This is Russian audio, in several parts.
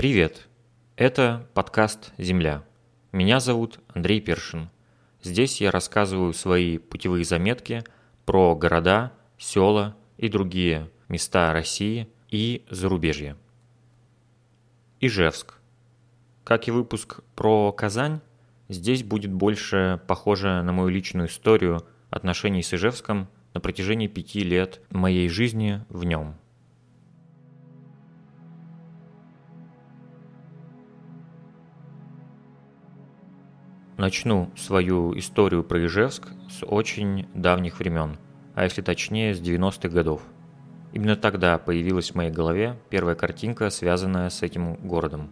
Привет! Это подкаст «Земля». Меня зовут Андрей Першин. Здесь я рассказываю свои путевые заметки про города, села и другие места России и зарубежья. Ижевск. Как и выпуск про Казань, здесь будет больше похоже на мою личную историю отношений с Ижевском на протяжении пяти лет моей жизни в нем. Начну свою историю про Ижевск с очень давних времен, а если точнее с 90-х годов. Именно тогда появилась в моей голове первая картинка, связанная с этим городом.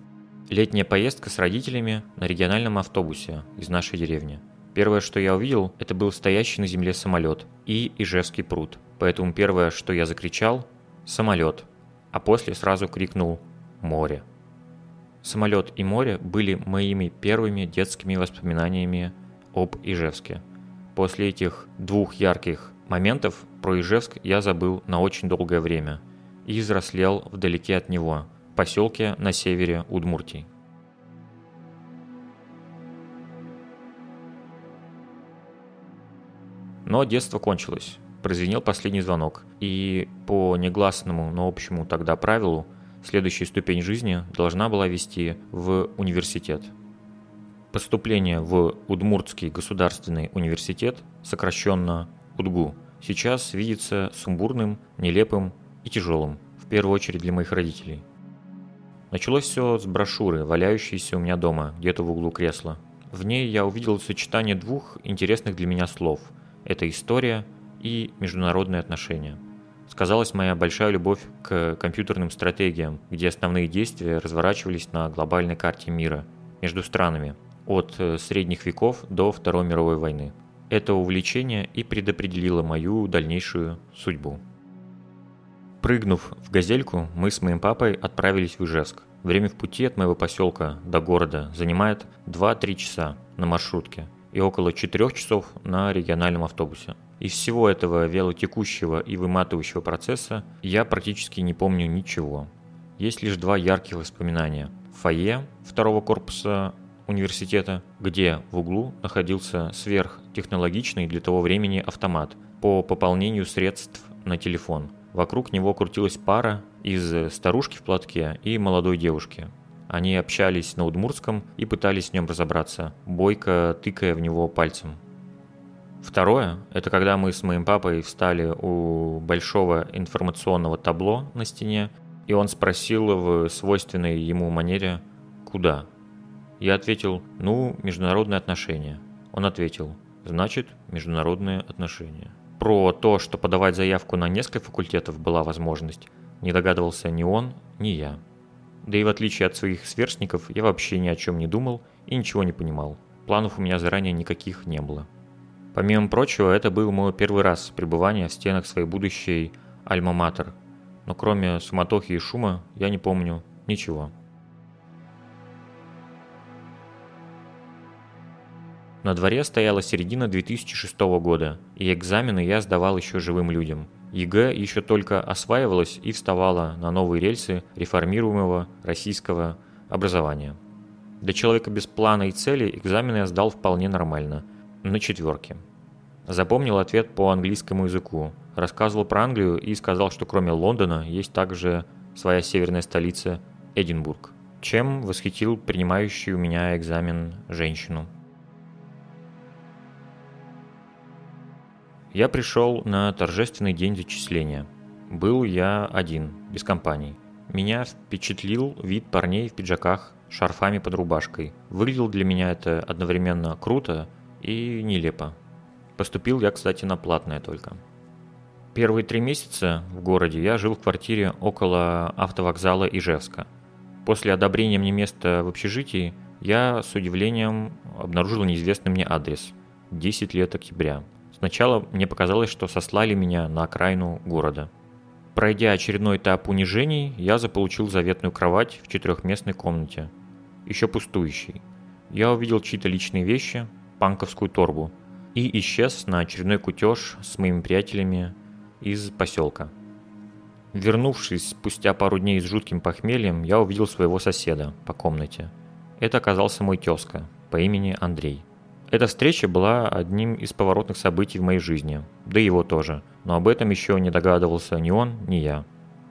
Летняя поездка с родителями на региональном автобусе из нашей деревни. Первое, что я увидел, это был стоящий на земле самолет и Ижевский пруд. Поэтому первое, что я закричал – самолет, а после сразу крикнул «море». Самолет и море были моими первыми детскими воспоминаниями об Ижевске. После этих двух ярких моментов про Ижевск я забыл на очень долгое время и взрослел вдалеке от него, в поселке на севере Удмуртии. Но детство кончилось. Прозвенел последний звонок, и по негласному, но общему тогда правилу – следующая ступень жизни должна была вести в университет. Поступление в Удмуртский государственный университет, сокращенно УДГУ, сейчас видится сумбурным, нелепым и тяжелым, в первую очередь для моих родителей. Началось все с брошюры, валяющейся у меня дома, где-то в углу кресла. В ней я увидел сочетание двух интересных для меня слов – это история и международные отношения – сказалась моя большая любовь к компьютерным стратегиям, где основные действия разворачивались на глобальной карте мира между странами от э, средних веков до Второй мировой войны. Это увлечение и предопределило мою дальнейшую судьбу. Прыгнув в газельку, мы с моим папой отправились в Ижевск. Время в пути от моего поселка до города занимает 2-3 часа на маршрутке и около 4 часов на региональном автобусе. Из всего этого вялотекущего и выматывающего процесса я практически не помню ничего. Есть лишь два ярких воспоминания. Фойе второго корпуса университета, где в углу находился сверхтехнологичный для того времени автомат по пополнению средств на телефон. Вокруг него крутилась пара из старушки в платке и молодой девушки. Они общались на удмуртском и пытались с ним разобраться, бойко тыкая в него пальцем. Второе – это когда мы с моим папой встали у большого информационного табло на стене, и он спросил в свойственной ему манере «Куда?». Я ответил «Ну, международные отношения». Он ответил «Значит, международные отношения». Про то, что подавать заявку на несколько факультетов была возможность, не догадывался ни он, ни я. Да и в отличие от своих сверстников, я вообще ни о чем не думал и ничего не понимал. Планов у меня заранее никаких не было. Помимо прочего, это был мой первый раз пребывания в стенах своей будущей Альма-Матер. Но кроме суматохи и шума, я не помню ничего. На дворе стояла середина 2006 года, и экзамены я сдавал еще живым людям. ЕГЭ еще только осваивалась и вставала на новые рельсы реформируемого российского образования. Для человека без плана и цели экзамены я сдал вполне нормально, на четверке. Запомнил ответ по английскому языку. Рассказывал про Англию и сказал, что кроме Лондона есть также своя северная столица Эдинбург. Чем восхитил принимающий у меня экзамен женщину. Я пришел на торжественный день зачисления. Был я один, без компаний. Меня впечатлил вид парней в пиджаках, шарфами под рубашкой. Выглядел для меня это одновременно круто и нелепо. Поступил я, кстати, на платное только. Первые три месяца в городе я жил в квартире около автовокзала Ижевска. После одобрения мне места в общежитии я с удивлением обнаружил неизвестный мне адрес. 10 лет октября. Сначала мне показалось, что сослали меня на окраину города. Пройдя очередной этап унижений, я заполучил заветную кровать в четырехместной комнате, еще пустующей. Я увидел чьи-то личные вещи, панковскую торбу – и исчез на очередной кутеж с моими приятелями из поселка. Вернувшись спустя пару дней с жутким похмельем, я увидел своего соседа по комнате. Это оказался мой тезка по имени Андрей. Эта встреча была одним из поворотных событий в моей жизни, да и его тоже, но об этом еще не догадывался ни он, ни я.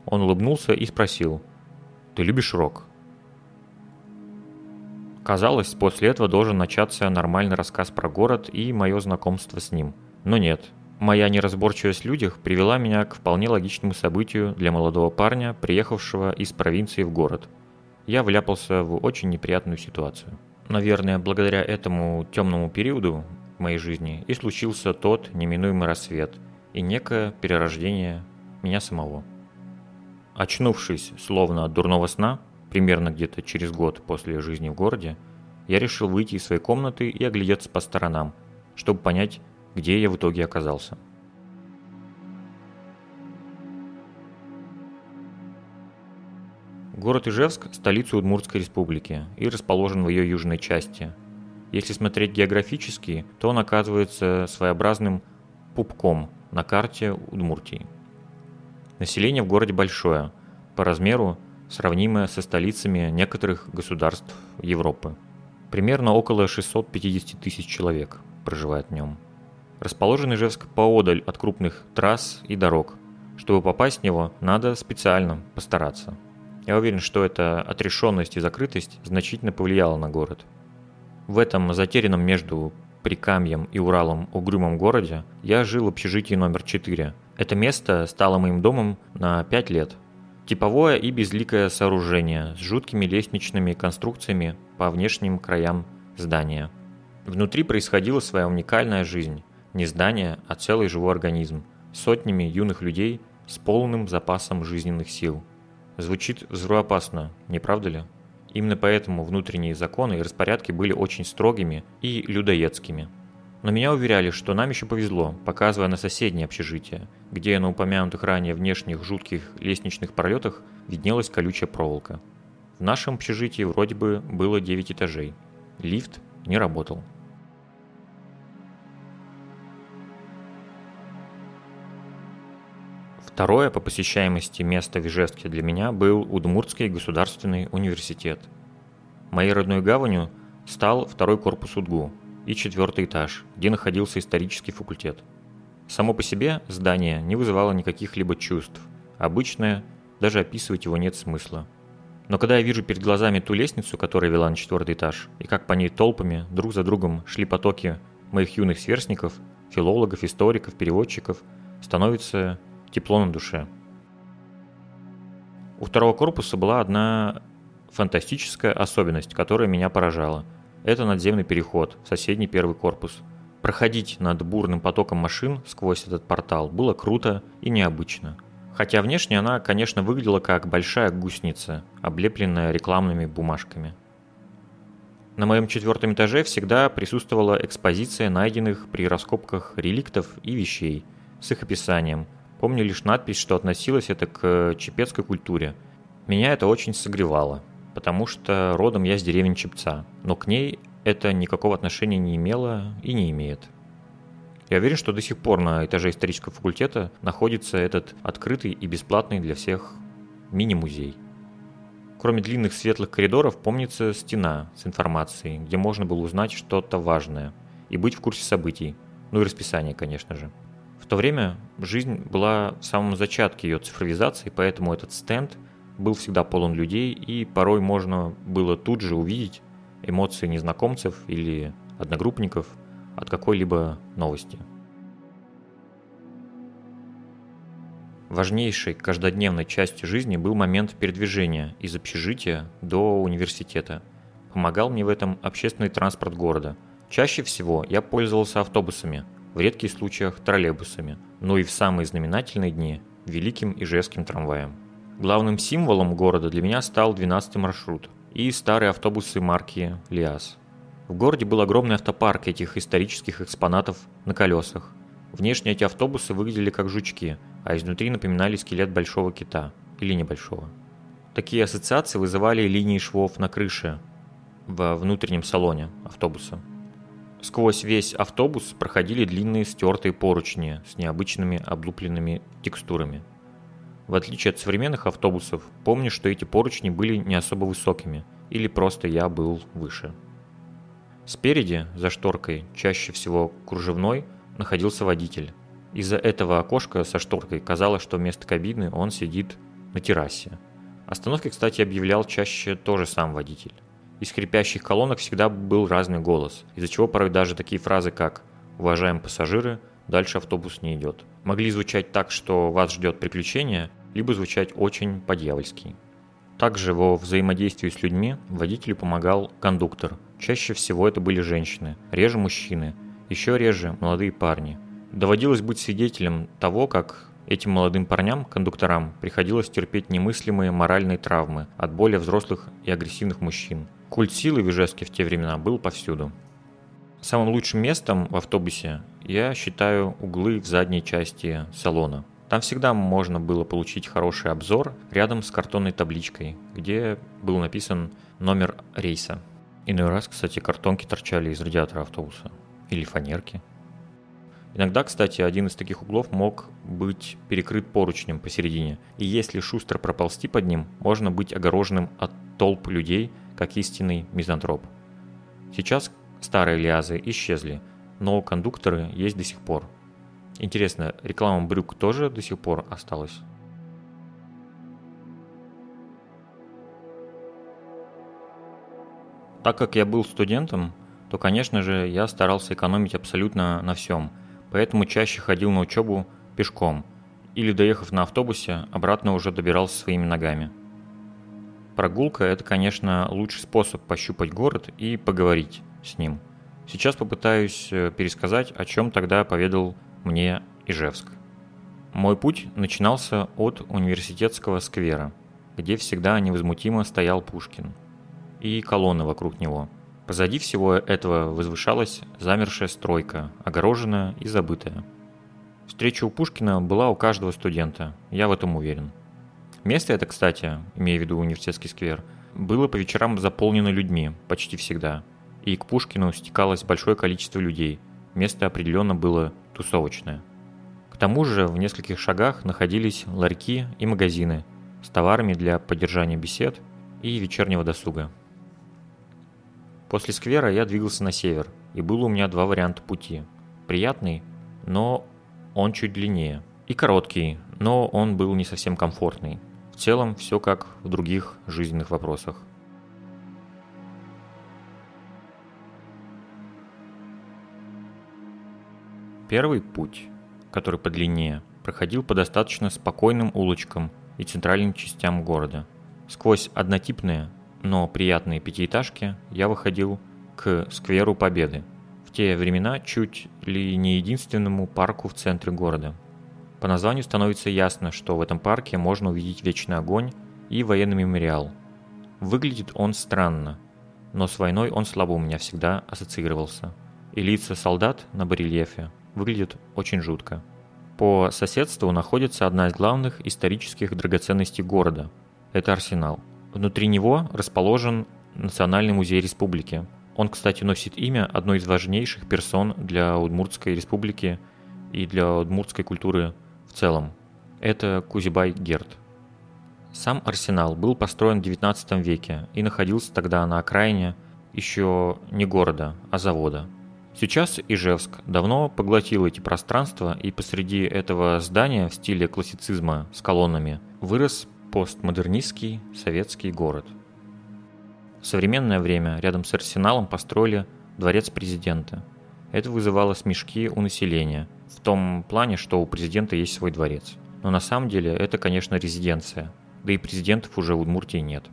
Он улыбнулся и спросил, «Ты любишь рок?» Казалось, после этого должен начаться нормальный рассказ про город и мое знакомство с ним. Но нет, Моя неразборчивость в людях привела меня к вполне логичному событию для молодого парня, приехавшего из провинции в город. Я вляпался в очень неприятную ситуацию. Наверное, благодаря этому темному периоду в моей жизни и случился тот неминуемый рассвет и некое перерождение меня самого. Очнувшись словно от дурного сна, примерно где-то через год после жизни в городе, я решил выйти из своей комнаты и оглядеться по сторонам, чтобы понять, где я в итоге оказался. Город Ижевск – столица Удмуртской республики и расположен в ее южной части. Если смотреть географически, то он оказывается своеобразным пупком на карте Удмуртии. Население в городе большое, по размеру сравнимое со столицами некоторых государств Европы. Примерно около 650 тысяч человек проживает в нем. Расположен Ижевск поодаль от крупных трасс и дорог. Чтобы попасть в него, надо специально постараться. Я уверен, что эта отрешенность и закрытость значительно повлияла на город. В этом затерянном между Прикамьем и Уралом угрюмом городе я жил в общежитии номер 4. Это место стало моим домом на 5 лет. Типовое и безликое сооружение с жуткими лестничными конструкциями по внешним краям здания. Внутри происходила своя уникальная жизнь. Не здание, а целый живой организм, сотнями юных людей с полным запасом жизненных сил. Звучит взрывоопасно, не правда ли? Именно поэтому внутренние законы и распорядки были очень строгими и людоедскими. Но меня уверяли, что нам еще повезло, показывая на соседнее общежитие, где на упомянутых ранее внешних жутких лестничных пролетах виднелась колючая проволока. В нашем общежитии вроде бы было 9 этажей. Лифт не работал. Второе по посещаемости место в Ижевске для меня был Удмуртский государственный университет. Моей родной гаванью стал второй корпус УДГУ и четвертый этаж, где находился исторический факультет. Само по себе здание не вызывало никаких либо чувств. Обычное, даже описывать его нет смысла. Но когда я вижу перед глазами ту лестницу, которая вела на четвертый этаж, и как по ней толпами друг за другом шли потоки моих юных сверстников, филологов, историков, переводчиков, становится тепло на душе. У второго корпуса была одна фантастическая особенность, которая меня поражала. Это надземный переход соседний первый корпус. Проходить над бурным потоком машин сквозь этот портал было круто и необычно. Хотя внешне она, конечно, выглядела как большая гусеница, облепленная рекламными бумажками. На моем четвертом этаже всегда присутствовала экспозиция найденных при раскопках реликтов и вещей с их описанием – Помню лишь надпись, что относилось это к чепецкой культуре. Меня это очень согревало, потому что родом я с деревни Чепца, но к ней это никакого отношения не имело и не имеет. Я уверен, что до сих пор на этаже исторического факультета находится этот открытый и бесплатный для всех мини-музей. Кроме длинных светлых коридоров, помнится стена с информацией, где можно было узнать что-то важное и быть в курсе событий, ну и расписание, конечно же. В то время жизнь была в самом зачатке ее цифровизации, поэтому этот стенд был всегда полон людей, и порой можно было тут же увидеть эмоции незнакомцев или одногруппников от какой-либо новости. Важнейшей каждодневной частью жизни был момент передвижения из общежития до университета. Помогал мне в этом общественный транспорт города. Чаще всего я пользовался автобусами – в редких случаях троллейбусами, но и в самые знаменательные дни – великим ижевским трамваем. Главным символом города для меня стал 12-й маршрут и старые автобусы марки «Лиас». В городе был огромный автопарк этих исторических экспонатов на колесах. Внешне эти автобусы выглядели как жучки, а изнутри напоминали скелет большого кита или небольшого. Такие ассоциации вызывали линии швов на крыше во внутреннем салоне автобуса – Сквозь весь автобус проходили длинные стертые поручни с необычными облупленными текстурами. В отличие от современных автобусов, помню, что эти поручни были не особо высокими, или просто я был выше. Спереди, за шторкой, чаще всего кружевной, находился водитель. Из-за этого окошка со шторкой казалось, что вместо кабины он сидит на террасе. Остановки, кстати, объявлял чаще тоже сам водитель. Из скрипящих колонок всегда был разный голос, из-за чего порой даже такие фразы, как «Уважаемые пассажиры, дальше автобус не идет», могли звучать так, что вас ждет приключение, либо звучать очень по-дьявольски. Также во взаимодействии с людьми водителю помогал кондуктор. Чаще всего это были женщины, реже мужчины, еще реже молодые парни. Доводилось быть свидетелем того, как этим молодым парням, кондукторам, приходилось терпеть немыслимые моральные травмы от более взрослых и агрессивных мужчин. Культ силы в Ижевске в те времена был повсюду. Самым лучшим местом в автобусе я считаю углы в задней части салона. Там всегда можно было получить хороший обзор рядом с картонной табличкой, где был написан номер рейса. Иной раз, кстати, картонки торчали из радиатора автобуса. Или фанерки. Иногда, кстати, один из таких углов мог быть перекрыт поручнем посередине, и если шустро проползти под ним, можно быть огороженным от толп людей, как истинный мизантроп. Сейчас старые лиазы исчезли, но кондукторы есть до сих пор – Интересно, реклама брюк тоже до сих пор осталась? Так как я был студентом, то, конечно же, я старался экономить абсолютно на всем, поэтому чаще ходил на учебу пешком или, доехав на автобусе, обратно уже добирался своими ногами. Прогулка – это, конечно, лучший способ пощупать город и поговорить с ним. Сейчас попытаюсь э, пересказать, о чем тогда поведал мне Ижевск. Мой путь начинался от университетского сквера, где всегда невозмутимо стоял Пушкин, и колонны вокруг него. Позади всего этого возвышалась замершая стройка, огороженная и забытая. Встреча у Пушкина была у каждого студента, я в этом уверен. Место это, кстати, имея в виду университетский сквер, было по вечерам заполнено людьми, почти всегда, и к Пушкину стекалось большое количество людей. Место определенно было тусовочная. К тому же в нескольких шагах находились ларьки и магазины с товарами для поддержания бесед и вечернего досуга. После сквера я двигался на север, и было у меня два варианта пути. Приятный, но он чуть длиннее. И короткий, но он был не совсем комфортный. В целом все как в других жизненных вопросах. Первый путь, который подлиннее, проходил по достаточно спокойным улочкам и центральным частям города. Сквозь однотипные, но приятные пятиэтажки я выходил к скверу Победы, в те времена чуть ли не единственному парку в центре города. По названию становится ясно, что в этом парке можно увидеть вечный огонь и военный мемориал. Выглядит он странно, но с войной он слабо у меня всегда ассоциировался. И лица солдат на барельефе выглядит очень жутко. По соседству находится одна из главных исторических драгоценностей города – это Арсенал. Внутри него расположен Национальный музей республики. Он, кстати, носит имя одной из важнейших персон для Удмуртской республики и для удмуртской культуры в целом. Это Кузибай Герд. Сам арсенал был построен в 19 веке и находился тогда на окраине еще не города, а завода – Сейчас Ижевск давно поглотил эти пространства, и посреди этого здания в стиле классицизма с колоннами вырос постмодернистский советский город. В современное время рядом с арсеналом построили дворец президента. Это вызывало смешки у населения, в том плане, что у президента есть свой дворец. Но на самом деле это, конечно, резиденция, да и президентов уже в Удмуртии нет.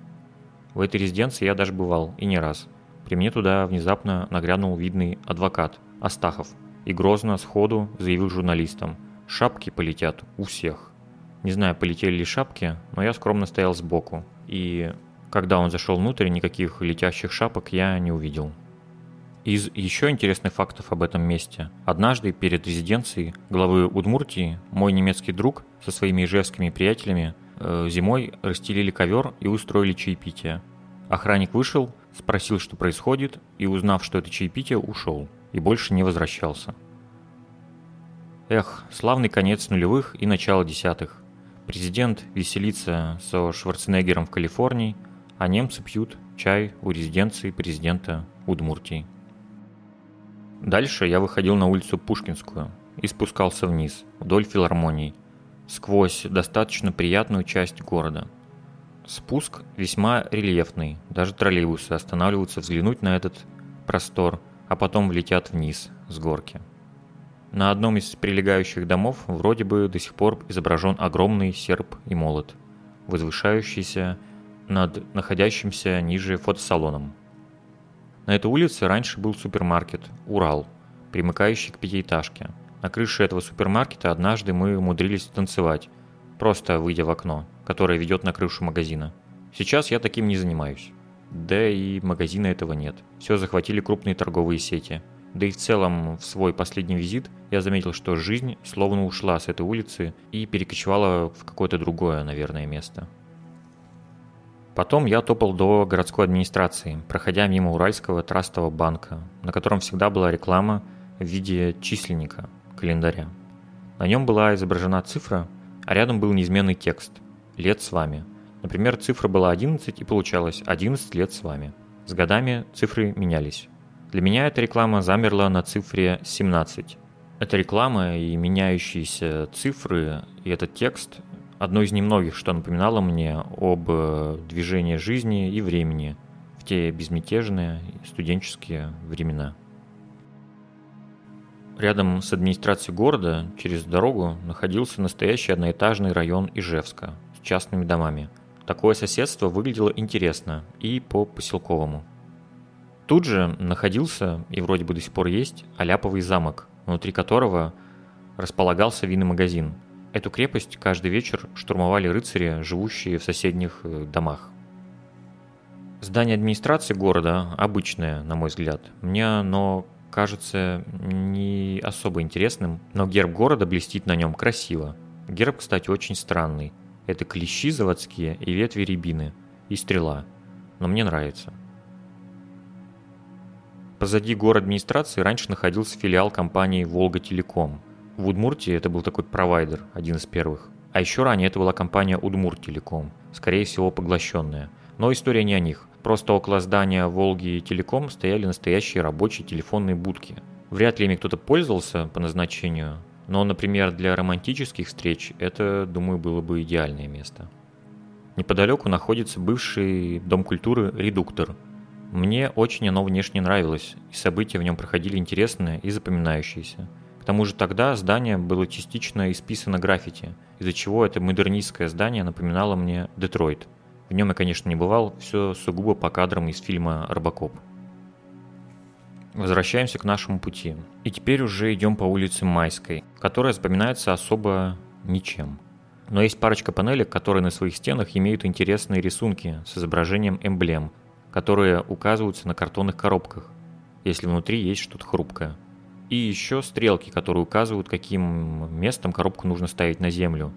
В этой резиденции я даже бывал, и не раз – при мне туда внезапно нагрянул видный адвокат Астахов и грозно сходу заявил журналистам «Шапки полетят у всех». Не знаю, полетели ли шапки, но я скромно стоял сбоку, и когда он зашел внутрь, никаких летящих шапок я не увидел. Из еще интересных фактов об этом месте. Однажды перед резиденцией главы Удмуртии мой немецкий друг со своими ижевскими приятелями э, зимой расстелили ковер и устроили чаепитие. Охранник вышел, спросил, что происходит, и, узнав, что это чаепитие, ушел и больше не возвращался. Эх, славный конец нулевых и начало десятых. Президент веселится со Шварценеггером в Калифорнии, а немцы пьют чай у резиденции президента Удмуртии. Дальше я выходил на улицу Пушкинскую и спускался вниз, вдоль филармоний, сквозь достаточно приятную часть города. Спуск весьма рельефный, даже троллейбусы останавливаются взглянуть на этот простор, а потом влетят вниз с горки. На одном из прилегающих домов вроде бы до сих пор изображен огромный серп и молот, возвышающийся над находящимся ниже фотосалоном. На этой улице раньше был супермаркет «Урал», примыкающий к пятиэтажке. На крыше этого супермаркета однажды мы умудрились танцевать, просто выйдя в окно, которое ведет на крышу магазина. Сейчас я таким не занимаюсь. Да и магазина этого нет. Все захватили крупные торговые сети. Да и в целом, в свой последний визит я заметил, что жизнь словно ушла с этой улицы и перекочевала в какое-то другое, наверное, место. Потом я топал до городской администрации, проходя мимо Уральского трастового банка, на котором всегда была реклама в виде численника, календаря. На нем была изображена цифра, а рядом был неизменный текст «Лет с вами». Например, цифра была 11 и получалось 11 лет с вами. С годами цифры менялись. Для меня эта реклама замерла на цифре 17. Эта реклама и меняющиеся цифры и этот текст одно из немногих, что напоминало мне об э, движении жизни и времени в те безмятежные студенческие времена. Рядом с администрацией города, через дорогу, находился настоящий одноэтажный район Ижевска частными домами. Такое соседство выглядело интересно и по-поселковому. Тут же находился, и вроде бы до сих пор есть, Аляповый замок, внутри которого располагался винный магазин, Эту крепость каждый вечер штурмовали рыцари, живущие в соседних э, домах. Здание администрации города обычное, на мой взгляд. Мне оно кажется не особо интересным, но герб города блестит на нем красиво. Герб, кстати, очень странный. Это клещи заводские и ветви рябины, и стрела. Но мне нравится. Позади город администрации раньше находился филиал компании «Волга Телеком», в Удмуртии это был такой провайдер, один из первых. А еще ранее это была компания Удмурт Телеком, скорее всего поглощенная. Но история не о них. Просто около здания Волги Телеком стояли настоящие рабочие телефонные будки. Вряд ли ими кто-то пользовался по назначению, но, например, для романтических встреч это, думаю, было бы идеальное место. Неподалеку находится бывший Дом культуры «Редуктор». Мне очень оно внешне нравилось, и события в нем проходили интересные и запоминающиеся – к тому же тогда здание было частично исписано граффити, из-за чего это модернистское здание напоминало мне Детройт. В нем я, конечно, не бывал, все сугубо по кадрам из фильма «Робокоп». Возвращаемся к нашему пути. И теперь уже идем по улице Майской, которая запоминается особо ничем. Но есть парочка панелек, которые на своих стенах имеют интересные рисунки с изображением эмблем, которые указываются на картонных коробках, если внутри есть что-то хрупкое. И еще стрелки, которые указывают, каким местом коробку нужно ставить на землю.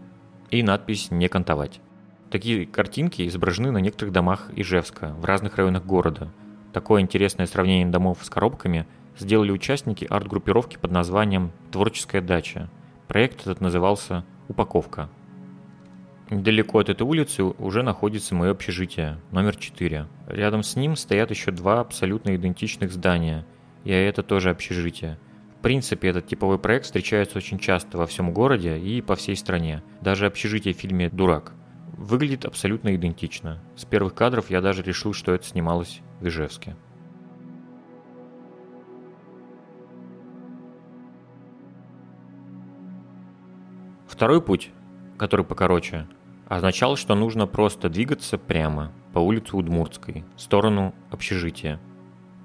И надпись «Не кантовать». Такие картинки изображены на некоторых домах Ижевска, в разных районах города. Такое интересное сравнение домов с коробками сделали участники арт-группировки под названием «Творческая дача». Проект этот назывался «Упаковка». Недалеко от этой улицы уже находится мое общежитие, номер 4. Рядом с ним стоят еще два абсолютно идентичных здания, и это тоже общежитие – в принципе, этот типовой проект встречается очень часто во всем городе и по всей стране. Даже общежитие в фильме «Дурак». Выглядит абсолютно идентично. С первых кадров я даже решил, что это снималось в Ижевске. Второй путь, который покороче, означал, что нужно просто двигаться прямо по улице Удмуртской, в сторону общежития.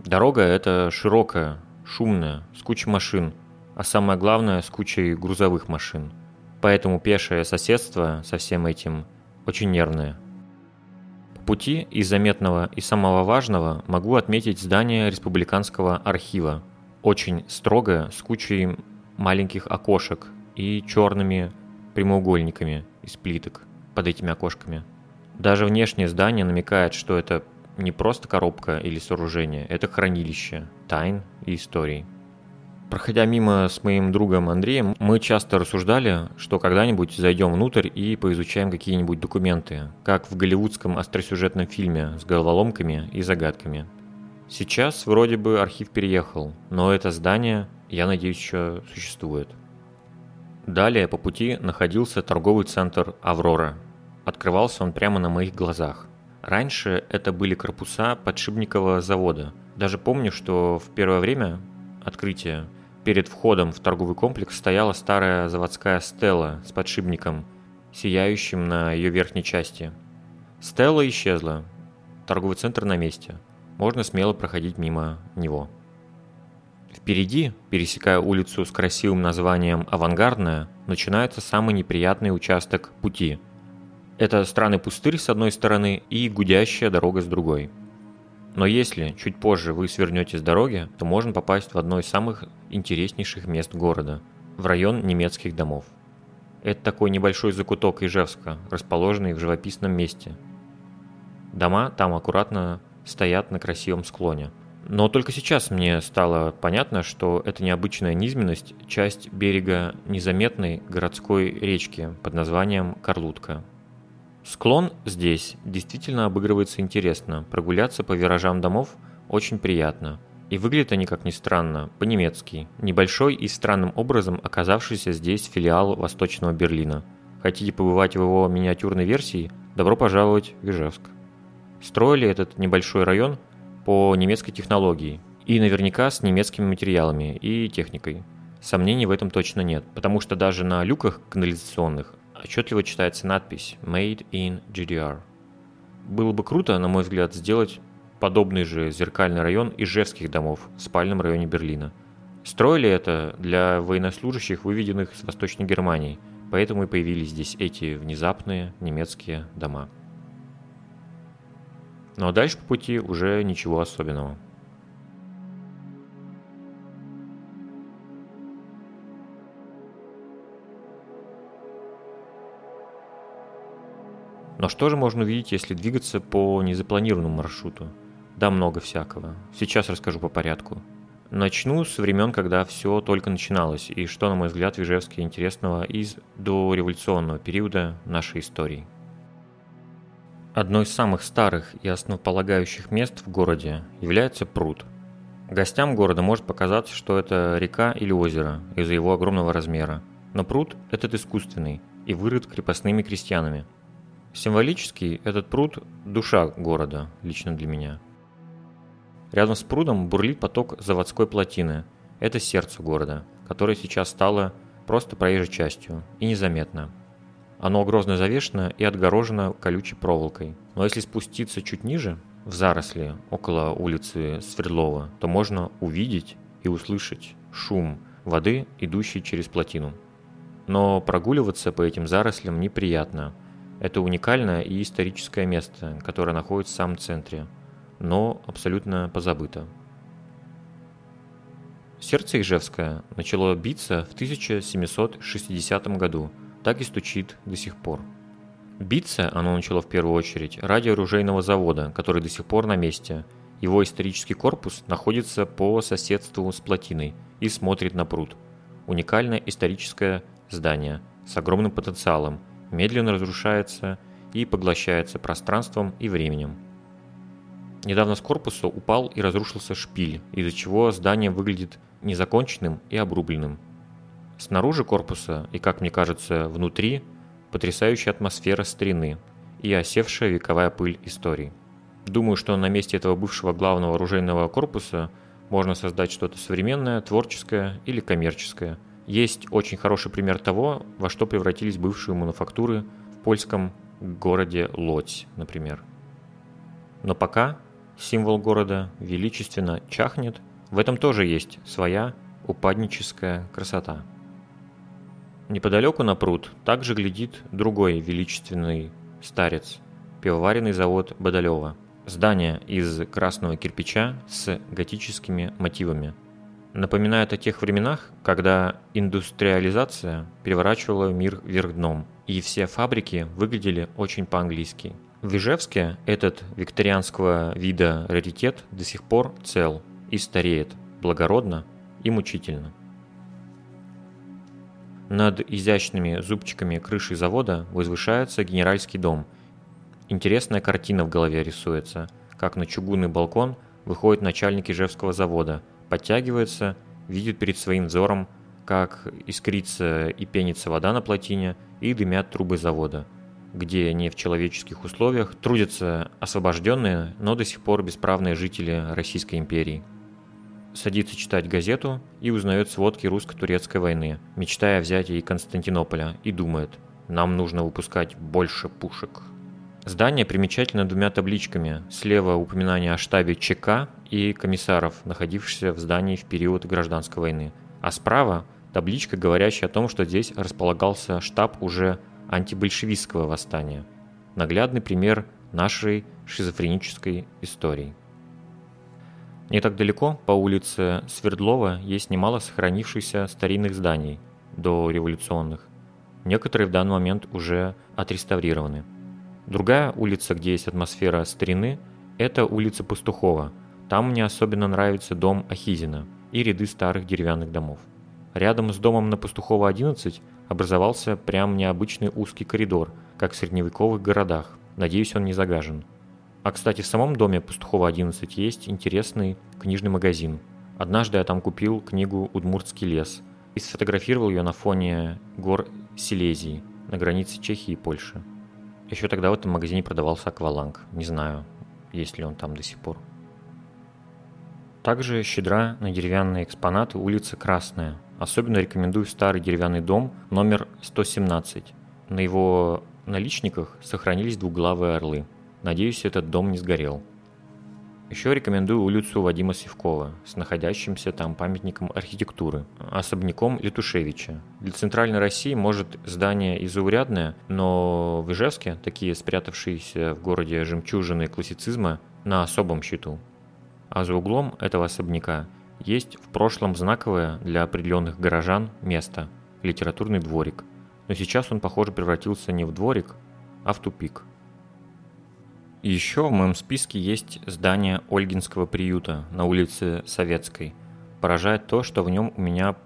Дорога эта широкая, шумная, с кучей машин, а самое главное, с кучей грузовых машин. Поэтому пешее соседство со всем этим очень нервное. Пути из заметного и самого важного могу отметить здание Республиканского архива. Очень строгое, с кучей маленьких окошек и черными прямоугольниками из плиток под этими окошками. Даже внешнее здание намекает, что это не просто коробка или сооружение, это хранилище тайн и историй. Проходя мимо с моим другом Андреем, мы часто рассуждали, что когда-нибудь зайдем внутрь и поизучаем какие-нибудь документы, как в голливудском остросюжетном фильме с головоломками и загадками. Сейчас вроде бы архив переехал, но это здание, я надеюсь, еще существует. Далее по пути находился торговый центр «Аврора». Открывался он прямо на моих глазах. Раньше это были корпуса подшипникового завода. Даже помню, что в первое время открытия Перед входом в торговый комплекс стояла старая заводская стела с подшипником, сияющим на ее верхней части. Стелла исчезла. Торговый центр на месте. Можно смело проходить мимо него. Впереди, пересекая улицу с красивым названием «Авангардная», начинается самый неприятный участок пути. Это странный пустырь с одной стороны и гудящая дорога с другой – но если чуть позже вы свернете с дороги, то можно попасть в одно из самых интереснейших мест города – в район немецких домов. Это такой небольшой закуток Ижевска, расположенный в живописном месте. Дома там аккуратно стоят на красивом склоне. Но только сейчас мне стало понятно, что эта необычная низменность – часть берега незаметной городской речки под названием Карлутка – Склон здесь действительно обыгрывается интересно, прогуляться по виражам домов очень приятно. И выглядят они, как ни странно, по-немецки. Небольшой и странным образом оказавшийся здесь филиал Восточного Берлина. Хотите побывать в его миниатюрной версии? Добро пожаловать в Ижевск. Строили этот небольшой район по немецкой технологии и наверняка с немецкими материалами и техникой. Сомнений в этом точно нет, потому что даже на люках канализационных отчетливо читается надпись «Made in GDR». Было бы круто, на мой взгляд, сделать подобный же зеркальный район ижевских домов в спальном районе Берлина. Строили это для военнослужащих, выведенных с Восточной Германии, поэтому и появились здесь эти внезапные немецкие дома. Ну а дальше по пути уже ничего особенного. Но что же можно увидеть, если двигаться по незапланированному маршруту? Да, много всякого. Сейчас расскажу по порядку. Начну с времен, когда все только начиналось, и что, на мой взгляд, в Ижевске интересного из дореволюционного периода нашей истории. Одно из самых старых и основополагающих мест в городе является пруд. Гостям города может показаться, что это река или озеро из-за его огромного размера. Но пруд этот искусственный и вырыт крепостными крестьянами – Символически этот пруд – душа города, лично для меня. Рядом с прудом бурлит поток заводской плотины. Это сердце города, которое сейчас стало просто проезжей частью и незаметно. Оно грозно завешено и отгорожено колючей проволокой. Но если спуститься чуть ниже, в заросли около улицы Свердлова, то можно увидеть и услышать шум воды, идущей через плотину. Но прогуливаться по этим зарослям неприятно – это уникальное и историческое место, которое находится в самом центре, но абсолютно позабыто. Сердце Ижевское начало биться в 1760 году, так и стучит до сих пор. Биться оно начало в первую очередь ради оружейного завода, который до сих пор на месте. Его исторический корпус находится по соседству с плотиной и смотрит на пруд. Уникальное историческое здание с огромным потенциалом – медленно разрушается и поглощается пространством и временем. Недавно с корпуса упал и разрушился шпиль, из-за чего здание выглядит незаконченным и обрубленным. Снаружи корпуса и, как мне кажется, внутри потрясающая атмосфера старины и осевшая вековая пыль истории. Думаю, что на месте этого бывшего главного оружейного корпуса можно создать что-то современное, творческое или коммерческое – есть очень хороший пример того, во что превратились бывшие мануфактуры в польском городе Лодзь, например. Но пока символ города величественно чахнет, в этом тоже есть своя упадническая красота. Неподалеку на пруд также глядит другой величественный старец – пивоваренный завод Бодолева. Здание из красного кирпича с готическими мотивами – напоминает о тех временах, когда индустриализация переворачивала мир вверх дном, и все фабрики выглядели очень по-английски. В Ижевске этот викторианского вида раритет до сих пор цел и стареет, благородно и мучительно. Над изящными зубчиками крыши завода возвышается генеральский дом. Интересная картина в голове рисуется, как на чугунный балкон выходит начальник Ижевского завода, подтягивается, видит перед своим взором, как искрится и пенится вода на плотине и дымят трубы завода, где не в человеческих условиях трудятся освобожденные, но до сих пор бесправные жители Российской империи садится читать газету и узнает сводки русско-турецкой войны, мечтая о взятии Константинополя, и думает, нам нужно выпускать больше пушек. Здание примечательно двумя табличками. Слева упоминание о штабе ЧК и комиссаров, находившихся в здании в период гражданской войны. А справа табличка, говорящая о том, что здесь располагался штаб уже антибольшевистского восстания. Наглядный пример нашей шизофренической истории. Не так далеко, по улице Свердлова, есть немало сохранившихся старинных зданий, до революционных. Некоторые в данный момент уже отреставрированы. Другая улица, где есть атмосфера старины, это улица Пастухова. Там мне особенно нравится дом Ахизина и ряды старых деревянных домов. Рядом с домом на Пастухова 11 образовался прям необычный узкий коридор, как в средневековых городах. Надеюсь, он не загажен. А, кстати, в самом доме Пастухова 11 есть интересный книжный магазин. Однажды я там купил книгу «Удмуртский лес» и сфотографировал ее на фоне гор Силезии на границе Чехии и Польши. Еще тогда в этом магазине продавался акваланг. Не знаю, есть ли он там до сих пор. Также щедра на деревянные экспонаты улица Красная. Особенно рекомендую старый деревянный дом номер 117. На его наличниках сохранились двуглавые орлы – Надеюсь, этот дом не сгорел. Еще рекомендую улицу Вадима Севкова с находящимся там памятником архитектуры, особняком Летушевича. Для Центральной России может здание и заурядное, но в Ижевске такие спрятавшиеся в городе жемчужины классицизма на особом счету. А за углом этого особняка есть в прошлом знаковое для определенных горожан место – литературный дворик. Но сейчас он, похоже, превратился не в дворик, а в тупик – еще в моем списке есть здание Ольгинского приюта на улице Советской. Поражает то, что в нем у меня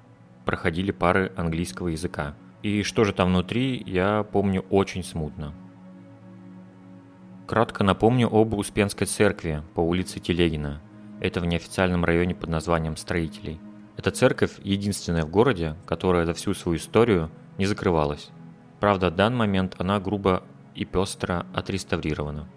проходили пары английского языка. И что же там внутри, я помню очень смутно. Кратко напомню об Успенской церкви по улице Телегина. Это в неофициальном районе под названием Строителей. Эта церковь единственная в городе, которая за всю свою историю не закрывалась. Правда, в данный момент она грубо и пестро отреставрирована.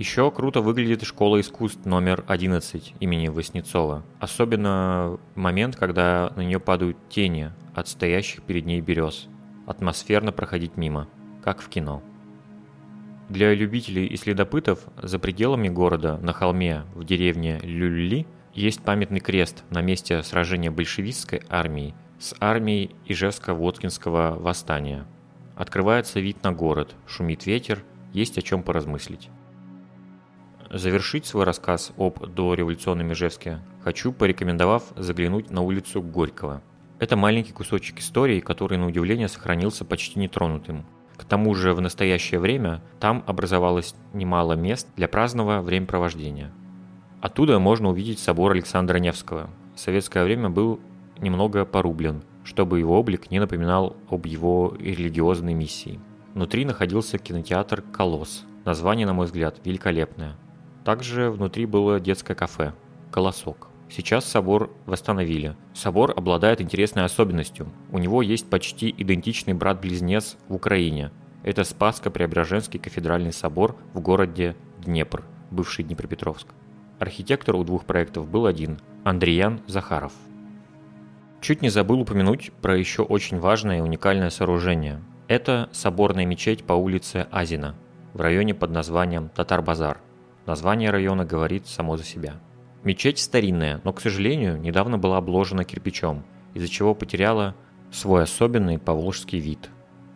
Еще круто выглядит школа искусств номер 11 имени Васнецова. Особенно момент, когда на нее падают тени от стоящих перед ней берез. Атмосферно проходить мимо, как в кино. Для любителей и следопытов за пределами города, на холме в деревне Люльли, есть памятный крест на месте сражения большевистской армии с армией Ижевско-Воткинского восстания. Открывается вид на город, шумит ветер, есть о чем поразмыслить завершить свой рассказ об дореволюционном Ижевске хочу, порекомендовав заглянуть на улицу Горького. Это маленький кусочек истории, который, на удивление, сохранился почти нетронутым. К тому же в настоящее время там образовалось немало мест для праздного времяпровождения. Оттуда можно увидеть собор Александра Невского. В советское время был немного порублен, чтобы его облик не напоминал об его религиозной миссии. Внутри находился кинотеатр «Колосс». Название, на мой взгляд, великолепное. Также внутри было детское кафе «Колосок». Сейчас собор восстановили. Собор обладает интересной особенностью. У него есть почти идентичный брат-близнец в Украине. Это Спаско-Преображенский кафедральный собор в городе Днепр, бывший Днепропетровск. Архитектор у двух проектов был один – Андреян Захаров. Чуть не забыл упомянуть про еще очень важное и уникальное сооружение. Это соборная мечеть по улице Азина в районе под названием Татар-Базар – Название района говорит само за себя. Мечеть старинная, но, к сожалению, недавно была обложена кирпичом, из-за чего потеряла свой особенный поволжский вид.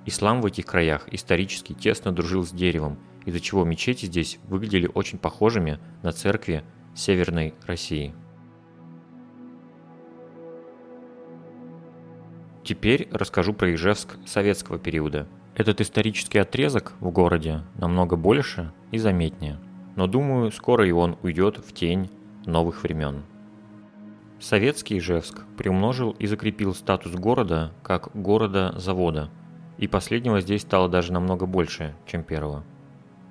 Ислам в этих краях исторически тесно дружил с деревом, из-за чего мечети здесь выглядели очень похожими на церкви Северной России. Теперь расскажу про Ижевск советского периода. Этот исторический отрезок в городе намного больше и заметнее – но думаю, скоро и он уйдет в тень новых времен. Советский Ижевск приумножил и закрепил статус города как города-завода, и последнего здесь стало даже намного больше, чем первого.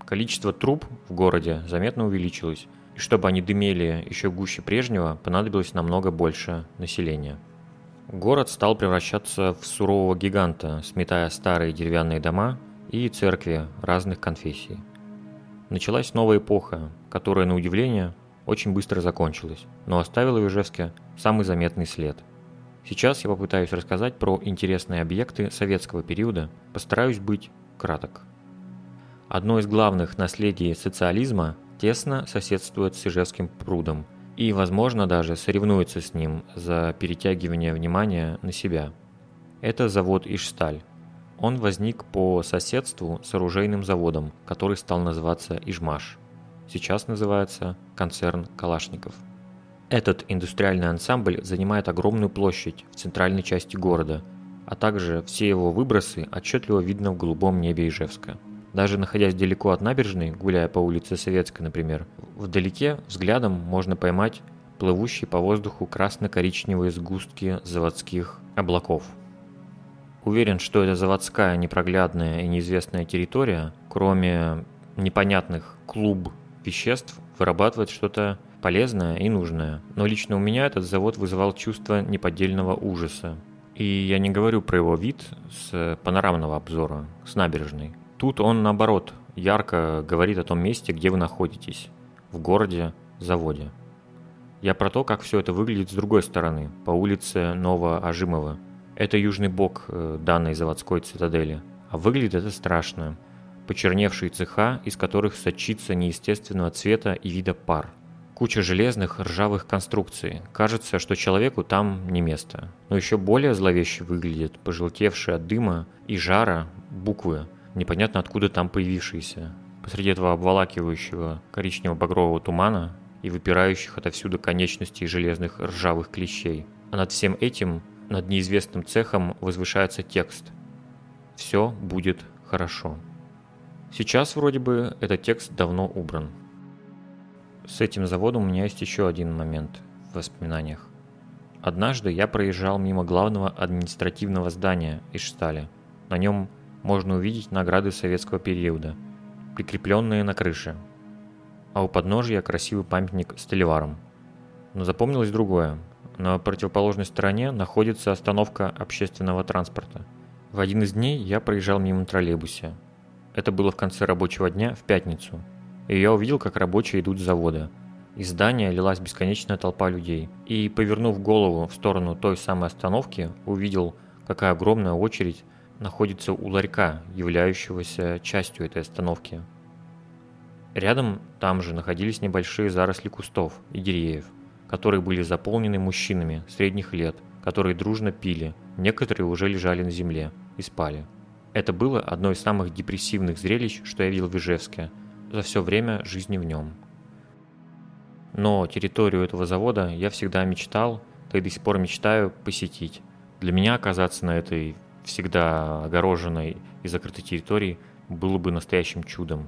Количество труб в городе заметно увеличилось, и чтобы они дымели еще гуще прежнего, понадобилось намного больше населения. Город стал превращаться в сурового гиганта, сметая старые деревянные дома и церкви разных конфессий. Началась новая эпоха, которая, на удивление, очень быстро закончилась, но оставила в Ижевске самый заметный след. Сейчас я попытаюсь рассказать про интересные объекты советского периода, постараюсь быть краток. Одно из главных наследий социализма тесно соседствует с Ижевским прудом и, возможно, даже соревнуется с ним за перетягивание внимания на себя. Это завод Ижсталь. Он возник по соседству с оружейным заводом, который стал называться Ижмаш. Сейчас называется концерн Калашников. Этот индустриальный ансамбль занимает огромную площадь в центральной части города, а также все его выбросы отчетливо видно в голубом небе Ижевска. Даже находясь далеко от набережной, гуляя по улице Советской, например, вдалеке взглядом можно поймать плывущие по воздуху красно-коричневые сгустки заводских облаков. Уверен, что это заводская непроглядная и неизвестная территория, кроме непонятных клуб веществ, вырабатывает что-то полезное и нужное. Но лично у меня этот завод вызывал чувство неподдельного ужаса. И я не говорю про его вид с панорамного обзора, с набережной. Тут он, наоборот, ярко говорит о том месте, где вы находитесь, в городе, заводе. Я про то, как все это выглядит с другой стороны, по улице Новоожимова. Это южный бок э, данной заводской цитадели. А выглядит это страшно. Почерневшие цеха, из которых сочится неестественного цвета и вида пар. Куча железных ржавых конструкций. Кажется, что человеку там не место. Но еще более зловеще выглядят пожелтевшие от дыма и жара буквы – непонятно откуда там появившиеся. Посреди этого обволакивающего коричнево-багрового тумана и выпирающих отовсюду конечностей железных ржавых клещей. А над всем этим, над неизвестным цехом, возвышается текст «Все будет хорошо». Сейчас вроде бы этот текст давно убран. С этим заводом у меня есть еще один момент в воспоминаниях. Однажды я проезжал мимо главного административного здания из Штали. На нем можно увидеть награды советского периода, прикрепленные на крыше. А у подножия красивый памятник стелеварам. Но запомнилось другое. На противоположной стороне находится остановка общественного транспорта. В один из дней я проезжал мимо троллейбуса. Это было в конце рабочего дня в пятницу. И я увидел, как рабочие идут с завода. Из здания лилась бесконечная толпа людей. И, повернув голову в сторону той самой остановки, увидел, какая огромная очередь находится у ларька, являющегося частью этой остановки. Рядом там же находились небольшие заросли кустов и деревьев, которые были заполнены мужчинами средних лет, которые дружно пили, некоторые уже лежали на земле и спали. Это было одно из самых депрессивных зрелищ, что я видел в Ижевске за все время жизни в нем. Но территорию этого завода я всегда мечтал, да и до сих пор мечтаю посетить. Для меня оказаться на этой всегда огороженной и закрытой территории было бы настоящим чудом.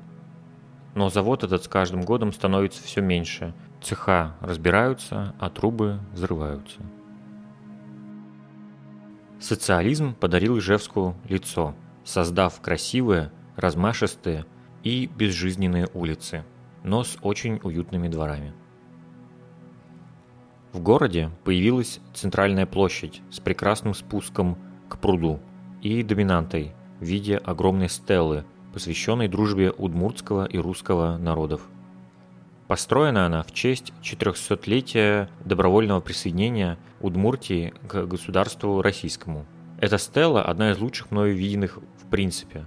Но завод этот с каждым годом становится все меньше. Цеха разбираются, а трубы взрываются. Социализм подарил Ижевску лицо, создав красивые, размашистые и безжизненные улицы, но с очень уютными дворами. В городе появилась центральная площадь с прекрасным спуском к пруду и доминантой в виде огромной стелы, посвященной дружбе удмуртского и русского народов. Построена она в честь 400-летия добровольного присоединения Удмуртии к государству российскому. Эта стела одна из лучших мною виденных в принципе.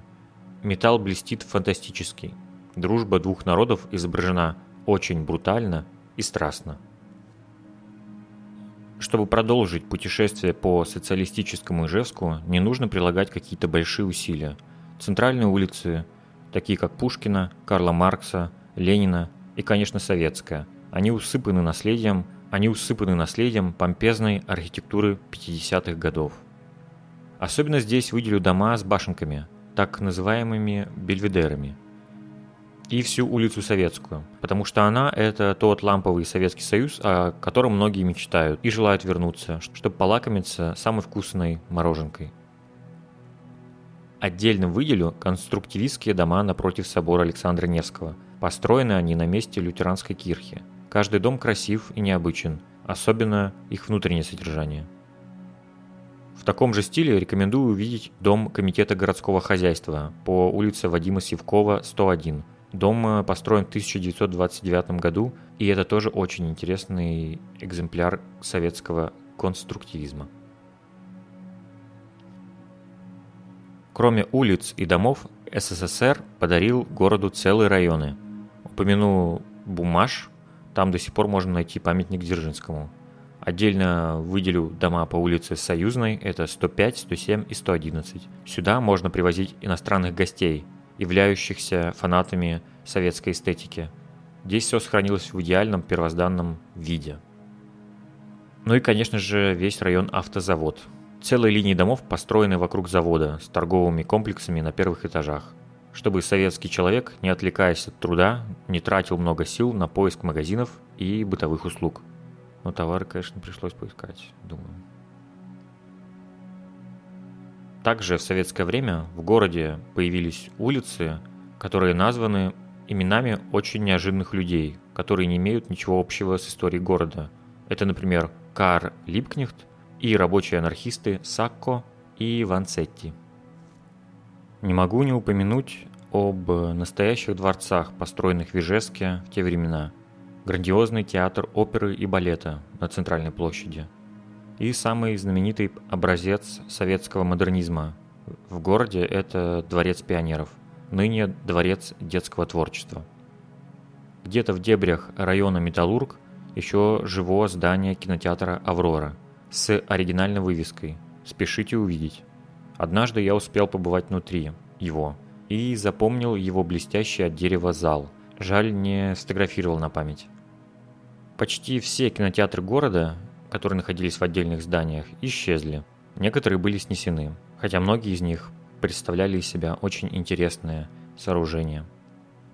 Металл блестит фантастически. Дружба двух народов изображена очень брутально и страстно. Чтобы продолжить путешествие по социалистическому Ижевску, не нужно прилагать какие-то большие усилия. Центральные улицы, такие как Пушкина, Карла Маркса, Ленина и, конечно, Советская, они усыпаны наследием, они усыпаны наследием помпезной архитектуры 50-х годов. Особенно здесь выделю дома с башенками, так называемыми бельведерами. и всю улицу Советскую, потому что она – это тот ламповый Советский Союз, о котором многие мечтают и желают вернуться, чтобы полакомиться самой вкусной мороженкой. Отдельно выделю конструктивистские дома напротив собора Александра Невского. Построены они на месте лютеранской кирхи. Каждый дом красив и необычен, особенно их внутреннее содержание. В таком же стиле рекомендую увидеть дом Комитета городского хозяйства по улице Вадима Сивкова, 101. Дом э, построен в 1929 году, и это тоже очень интересный экземпляр советского конструктивизма. Кроме улиц и домов, СССР подарил городу целые районы. Упомяну Бумаш, там до сих пор можно найти памятник Дзержинскому. Отдельно выделю дома по улице Союзной, это 105, 107 и 111. Сюда можно привозить иностранных гостей, являющихся фанатами советской эстетики. Здесь все сохранилось в идеальном первозданном виде. Ну и, конечно же, весь район автозавод. Целые линии домов построены вокруг завода с торговыми комплексами на первых этажах чтобы советский человек, не отвлекаясь от труда, не тратил много сил на поиск магазинов и бытовых услуг. Но товары, конечно, пришлось поискать, думаю. Также в советское время в городе появились улицы, которые названы именами очень неожиданных людей, которые не имеют ничего общего с историей города. Это, например, Кар Липкнехт и рабочие анархисты Сакко и Ванцетти. Не могу не упомянуть об настоящих дворцах, построенных в Ижевске в те времена. Грандиозный театр оперы и балета на Центральной площади. И самый знаменитый образец советского модернизма в городе – это Дворец пионеров, ныне Дворец детского творчества. Где-то в дебрях района Металлург еще живо здание кинотеатра «Аврора» с оригинальной вывеской «Спешите увидеть». Однажды я успел побывать внутри его и запомнил его блестящий от дерева зал. Жаль, не сфотографировал на память. Почти все кинотеатры города, которые находились в отдельных зданиях, исчезли. Некоторые были снесены, хотя многие из них представляли из себя очень интересное сооружение.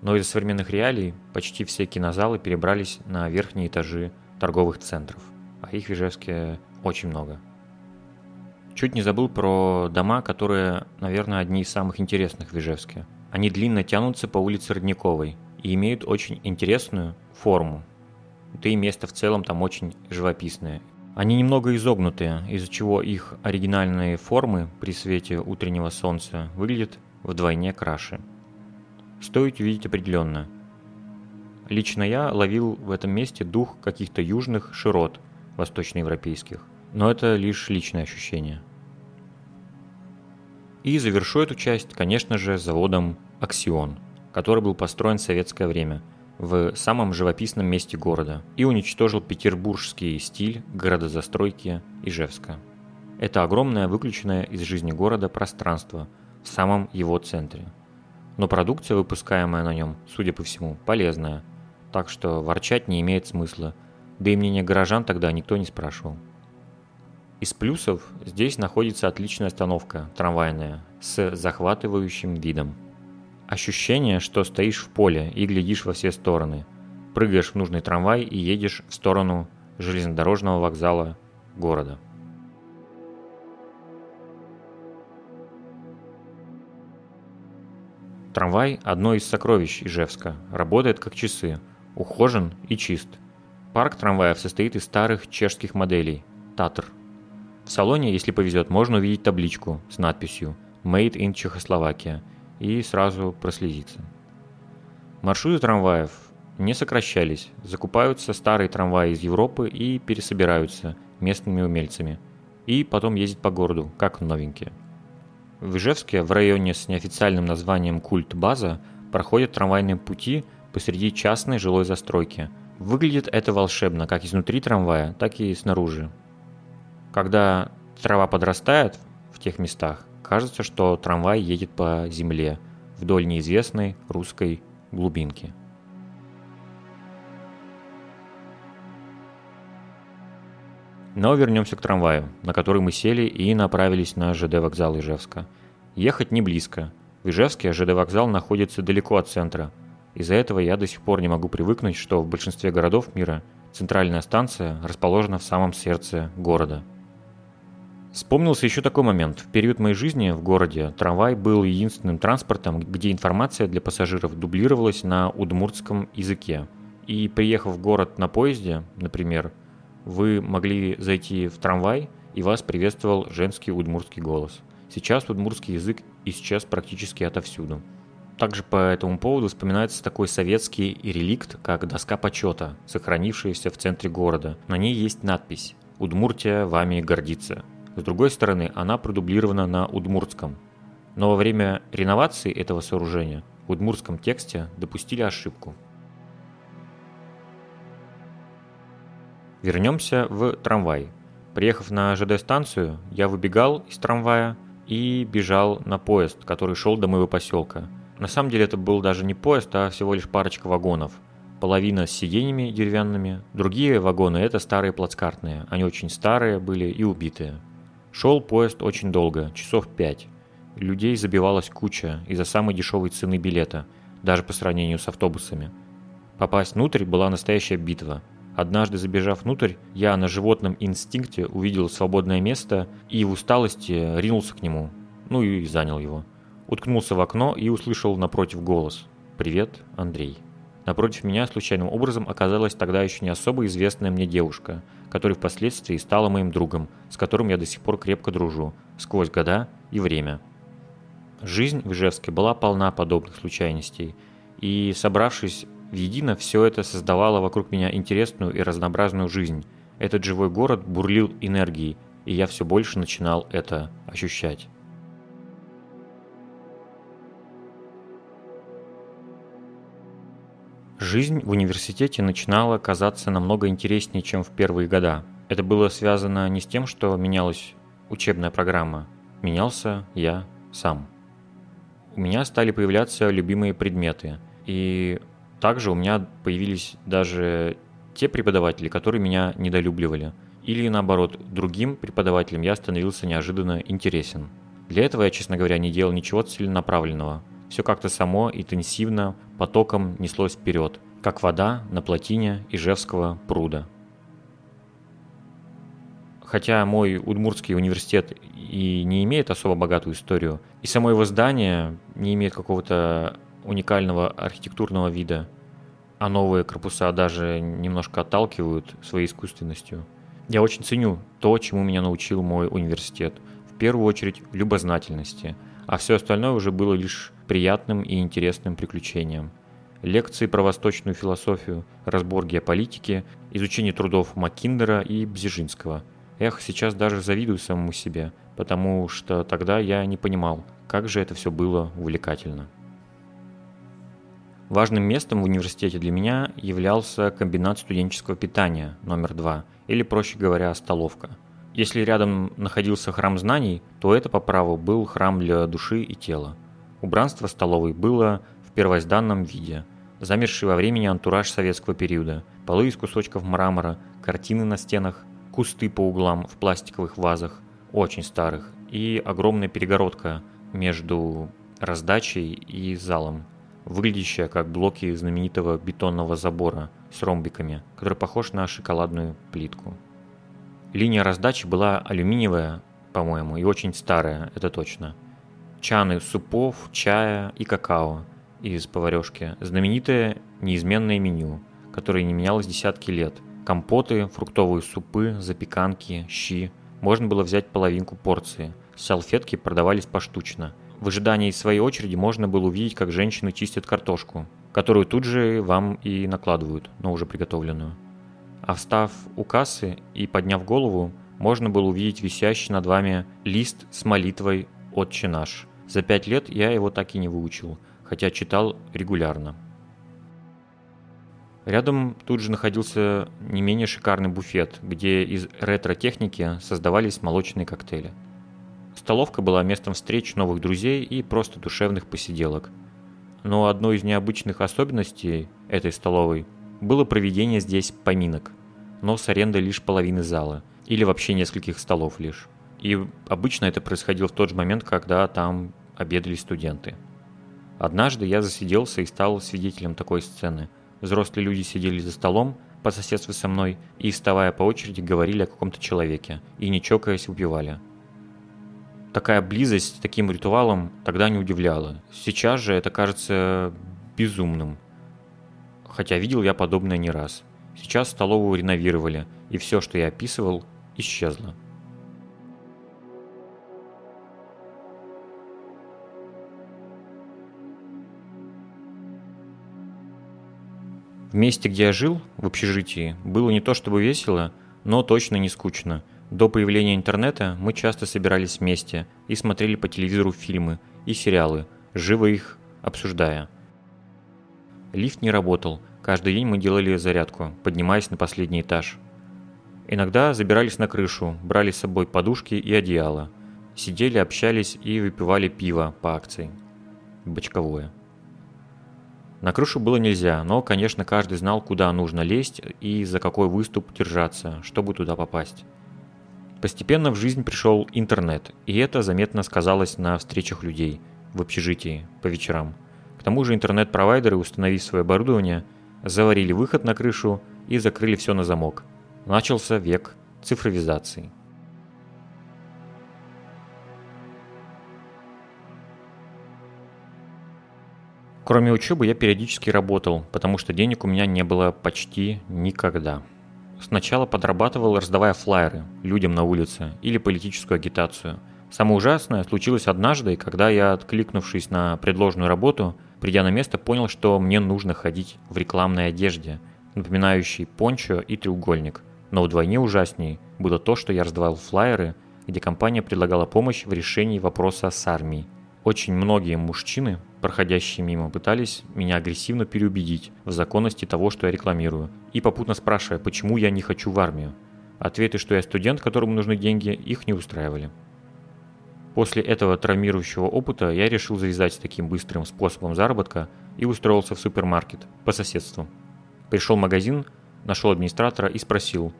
Но из-за современных реалий почти все кинозалы перебрались на верхние этажи торговых центров, а их в Ижевске очень много. Чуть не забыл про дома, которые, наверное, одни из самых интересных в Ижевске. Они длинно тянутся по улице Родниковой и имеют очень интересную форму. Да и место в целом там очень живописное. Они немного изогнутые, из-за чего их оригинальные формы при свете утреннего солнца выглядят вдвойне краше. Стоит увидеть определенно. Лично я ловил в этом месте дух каких-то южных широт восточноевропейских но это лишь личное ощущение. И завершу эту часть, конечно же, заводом «Аксион», который был построен в советское время в самом живописном месте города и уничтожил петербургский стиль городозастройки Ижевска. Это огромное выключенное из жизни города пространство в самом его центре. Но продукция, выпускаемая на нем, судя по всему, полезная, так что ворчать не имеет смысла, да и мнение горожан тогда никто не спрашивал. Из плюсов здесь находится отличная остановка, трамвайная, с захватывающим видом. Ощущение, что стоишь в поле и глядишь во все стороны. Прыгаешь в нужный трамвай и едешь в сторону железнодорожного вокзала города. Трамвай – одно из сокровищ Ижевска, работает как часы, ухожен и чист. Парк трамваев состоит из старых чешских моделей – Татр – в салоне, если повезет, можно увидеть табличку с надписью «Made in Чехословакия» и сразу прослезиться. Маршруты трамваев не сокращались, закупаются старые трамваи из Европы и пересобираются местными умельцами. И потом ездят по городу, как новенькие. В Ижевске, в районе с неофициальным названием Культ-База, проходят трамвайные пути посреди частной жилой застройки. Выглядит это волшебно, как изнутри трамвая, так и снаружи. Когда трава подрастает в тех местах, кажется, что трамвай едет по земле вдоль неизвестной русской глубинки. Но вернемся к трамваю, на который мы сели и направились на ЖД вокзал Ижевска. Ехать не близко. В Ижевске ЖД вокзал находится далеко от центра, Из-за этого я до сих пор не могу привыкнуть, что в большинстве городов мира центральная станция расположена в самом сердце города. Вспомнился еще такой момент. В период моей жизни в городе трамвай был единственным транспортом, где информация для пассажиров дублировалась на удмуртском языке. И приехав в город на поезде, например, вы могли зайти в трамвай, и вас приветствовал женский удмуртский голос. Сейчас удмуртский язык исчез практически отовсюду. Также по этому поводу вспоминается такой советский реликт, как доска почета, сохранившаяся в центре города. На ней есть надпись «Удмуртия вами гордится». С другой стороны, она продублирована на удмуртском. Но во время реновации этого сооружения в удмуртском тексте допустили ошибку. Вернемся в трамвай. Приехав на ЖД-станцию, я выбегал из трамвая и бежал на поезд, который шел до моего поселка. На самом деле это был даже не поезд, а всего лишь парочка вагонов. Половина с сиденьями деревянными, другие вагоны это старые плацкартные, они очень старые были и убитые. Шел поезд очень долго, часов пять. Людей забивалась куча из-за самой дешевой цены билета, даже по сравнению с автобусами. Попасть внутрь была настоящая битва – Однажды забежав внутрь, я на животном инстинкте увидел свободное место и в усталости ринулся к нему. Ну и занял его. Уткнулся в окно и услышал напротив голос. «Привет, Андрей». Напротив меня случайным образом оказалась тогда еще не особо известная мне девушка, которая впоследствии стала моим другом, с которым я до сих пор крепко дружу, сквозь года и время. Жизнь в Ижевске была полна подобных случайностей, и, собравшись Едино все это создавало вокруг меня интересную и разнообразную жизнь. Этот живой город бурлил энергией, и я все больше начинал это ощущать. Жизнь в университете начинала казаться намного интереснее, чем в первые года. Это было связано не с тем, что менялась учебная программа. Менялся я сам. У меня стали появляться любимые предметы. И также у меня появились даже те преподаватели, которые меня недолюбливали. Или наоборот, другим преподавателям я становился неожиданно интересен. Для этого я, честно говоря, не делал ничего целенаправленного. Все как-то само, интенсивно, потоком неслось вперед, как вода на плотине Ижевского пруда. Хотя мой Удмуртский университет и не имеет особо богатую историю, и само его здание не имеет какого-то уникального архитектурного вида, а новые корпуса даже немножко отталкивают своей искусственностью. Я очень ценю то, чему меня научил мой университет. В первую очередь любознательности, а все остальное уже было лишь приятным и интересным приключением. Лекции про восточную философию, разбор геополитики, изучение трудов Маккиндера и Бзижинского. Эх, сейчас даже завидую самому себе, потому что тогда я не понимал, как же это все было увлекательно. Важным местом в университете для меня являлся комбинат студенческого питания номер два, или, проще говоря, столовка. Если рядом находился храм знаний, то это по праву был храм для души и тела. Убранство столовой было в первозданном виде. Замерший во времени антураж советского периода, полы из кусочков мрамора, картины на стенах, кусты по углам в пластиковых вазах, очень старых, и огромная перегородка между раздачей и залом – выглядящая как блоки знаменитого бетонного забора с ромбиками, который похож на шоколадную плитку. Линия раздачи была алюминиевая, по-моему, и очень старая, это точно. Чаны супов, чая и какао из поварешки. Знаменитое неизменное меню, которое не менялось десятки лет. Компоты, фруктовые супы, запеканки, щи. Можно было взять половинку порции. Салфетки продавались поштучно – в ожидании своей очереди можно было увидеть, как женщины чистят картошку, которую тут же вам и накладывают, но уже приготовленную. А встав у кассы и подняв голову, можно было увидеть висящий над вами лист с молитвой «Отче наш». За пять лет я его так и не выучил, хотя читал регулярно. Рядом тут же находился не менее шикарный буфет, где из ретро-техники создавались молочные коктейли – Столовка была местом встреч новых друзей и просто душевных посиделок. Но одной из необычных особенностей этой столовой было проведение здесь поминок, но с арендой лишь половины зала, или вообще нескольких столов лишь. И обычно это происходило в тот же момент, когда там обедали студенты. Однажды я засиделся и стал свидетелем такой сцены. Взрослые люди сидели за столом по соседству со мной и, вставая по очереди, говорили о каком-то человеке и, не чокаясь, выпивали. Такая близость с таким ритуалом тогда не удивляла. Сейчас же это кажется безумным. Хотя видел я подобное не раз. Сейчас столовую реновировали, и все, что я описывал, исчезло. Месте, где я жил, в общежитии, было не то чтобы весело, но точно не скучно. До появления интернета мы часто собирались вместе и смотрели по телевизору фильмы и сериалы, живо их обсуждая. Лифт не работал, каждый день мы делали зарядку, поднимаясь на последний этаж. Иногда забирались на крышу, брали с собой подушки и одеяло. Сидели, общались и выпивали пиво по акции. Бочковое. На крышу было нельзя, но, конечно, каждый знал, куда нужно лезть и за какой выступ держаться, чтобы туда попасть. Постепенно в жизнь пришел интернет, и это заметно сказалось на встречах людей в общежитии по вечерам. К тому же интернет-провайдеры, установив свое оборудование, заварили выход на крышу и закрыли все на замок. Начался век цифровизации. Кроме учебы я периодически работал, потому что денег у меня не было почти никогда. Сначала подрабатывал, раздавая флаеры людям на улице или политическую агитацию. Самое ужасное случилось однажды, когда я, откликнувшись на предложенную работу, придя на место, понял, что мне нужно ходить в рекламной одежде, напоминающей пончо и треугольник. Но вдвойне ужасней было то, что я раздавал флаеры, где компания предлагала помощь в решении вопроса с армией. Очень многие мужчины проходящие мимо, пытались меня агрессивно переубедить в законности того, что я рекламирую, и попутно спрашивая, почему я не хочу в армию. Ответы, что я студент, которому нужны деньги, их не устраивали. После этого травмирующего опыта я решил завязать таким быстрым способом заработка и устроился в супермаркет по соседству. Пришел в магазин, нашел администратора и спросил,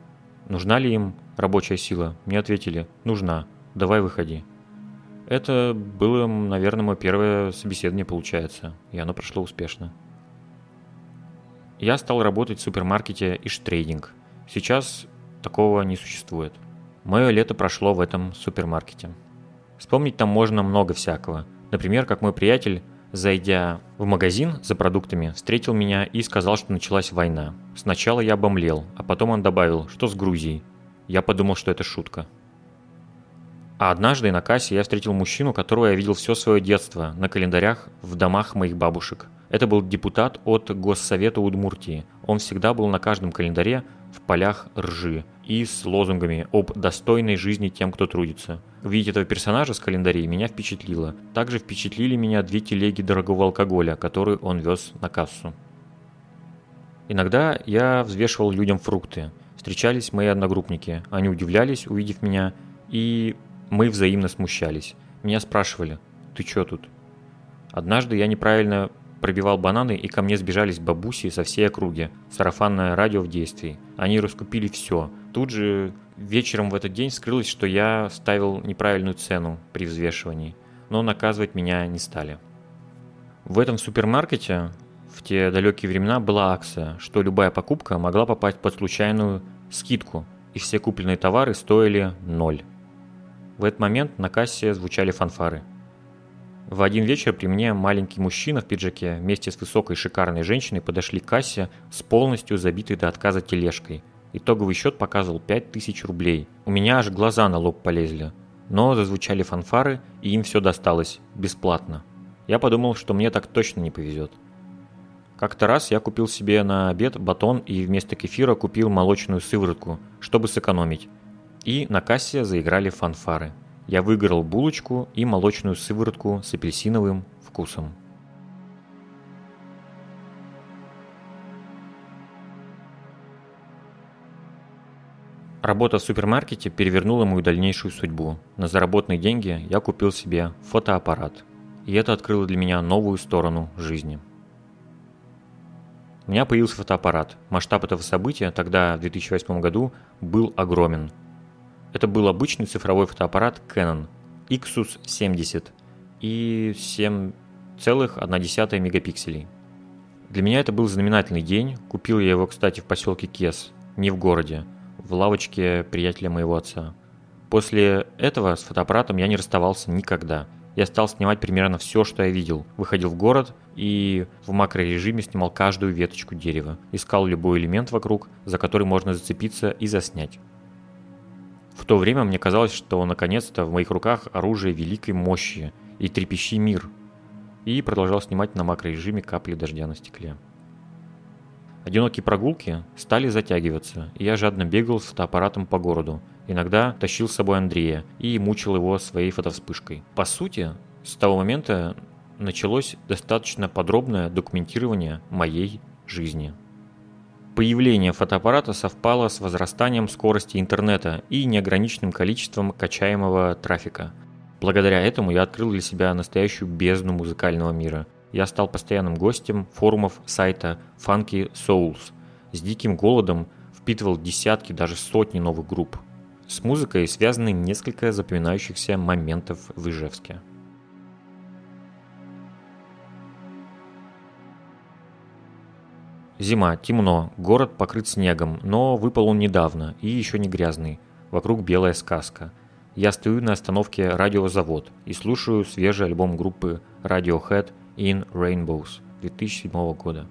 нужна ли им рабочая сила. Мне ответили, нужна, давай выходи. Это было, наверное, мое первое собеседование, получается, и оно прошло успешно. Я стал работать в супермаркете Иштрейдинг. Сейчас такого не существует. Мое лето прошло в этом супермаркете. Вспомнить там можно много всякого. Например, как мой приятель, зайдя в магазин за продуктами, встретил меня и сказал, что началась война. Сначала я обомлел, а потом он добавил, что с Грузией. Я подумал, что это шутка. А однажды на кассе я встретил мужчину, которого я видел все свое детство на календарях в домах моих бабушек. Это был депутат от Госсовета Удмуртии. Он всегда был на каждом календаре в полях ржи и с лозунгами об достойной жизни тем, кто трудится. Увидеть этого персонажа с календарей меня впечатлило. Также впечатлили меня две телеги дорогого алкоголя, которые он вез на кассу. Иногда я взвешивал людям фрукты. Встречались мои одногруппники. Они удивлялись, увидев меня, и мы взаимно смущались. Меня спрашивали, ты чё тут? Однажды я неправильно пробивал бананы, и ко мне сбежались бабуси со всей округи. Сарафанное радио в действии. Они раскупили все. Тут же вечером в этот день скрылось, что я ставил неправильную цену при взвешивании. Но наказывать меня не стали. В этом супермаркете в те далекие времена была акция, что любая покупка могла попасть под случайную скидку, и все купленные товары стоили ноль. В этот момент на кассе звучали фанфары. В один вечер при мне маленький мужчина в пиджаке вместе с высокой шикарной женщиной подошли к кассе с полностью забитой до отказа тележкой. Итоговый счет показывал 5000 рублей. У меня аж глаза на лоб полезли. Но зазвучали фанфары, и им все досталось, бесплатно. Я подумал, что мне так точно не повезет. Как-то раз я купил себе на обед батон и вместо кефира купил молочную сыворотку, чтобы сэкономить и на кассе заиграли фанфары. Я выиграл булочку и молочную сыворотку с апельсиновым вкусом. Работа в супермаркете перевернула мою дальнейшую судьбу. На заработанные деньги я купил себе фотоаппарат. И это открыло для меня новую сторону жизни. У меня появился фотоаппарат. Масштаб этого события тогда, в 2008 году, был огромен. Это был обычный цифровой фотоаппарат Canon Ixus 70 и 7 6,1 мегапикселей. Для меня это был знаменательный день. Купил я его, кстати, в поселке Кес, не в городе, в лавочке приятеля моего отца. После этого с фотоаппаратом я не расставался никогда. Я стал снимать примерно все, что я видел. Выходил в город и в макрорежиме снимал каждую веточку дерева. Искал любой элемент вокруг, за который можно зацепиться и заснять. В то время мне казалось, что наконец-то в моих руках оружие великой мощи и трепещи мир. И продолжал снимать на макрорежиме капли дождя на стекле. Одинокие прогулки стали затягиваться, и я жадно бегал с фотоаппаратом по городу. Иногда тащил с собой Андрея и мучил его своей фотовспышкой. По сути, с того момента началось достаточно подробное документирование моей жизни. Появление фотоаппарата совпало с возрастанием скорости интернета и неограниченным количеством качаемого трафика. Благодаря этому я открыл для себя настоящую бездну музыкального мира. Я стал постоянным гостем форумов сайта Funky Souls. С диким голодом впитывал десятки, даже сотни новых групп. С музыкой связаны несколько запоминающихся моментов в Ижевске. Зима, темно, город покрыт снегом, но выпал он недавно и еще не грязный. Вокруг белая сказка. Я стою на остановке «Радиозавод» и слушаю свежий альбом группы Radiohead «In Rainbows» 2007 года.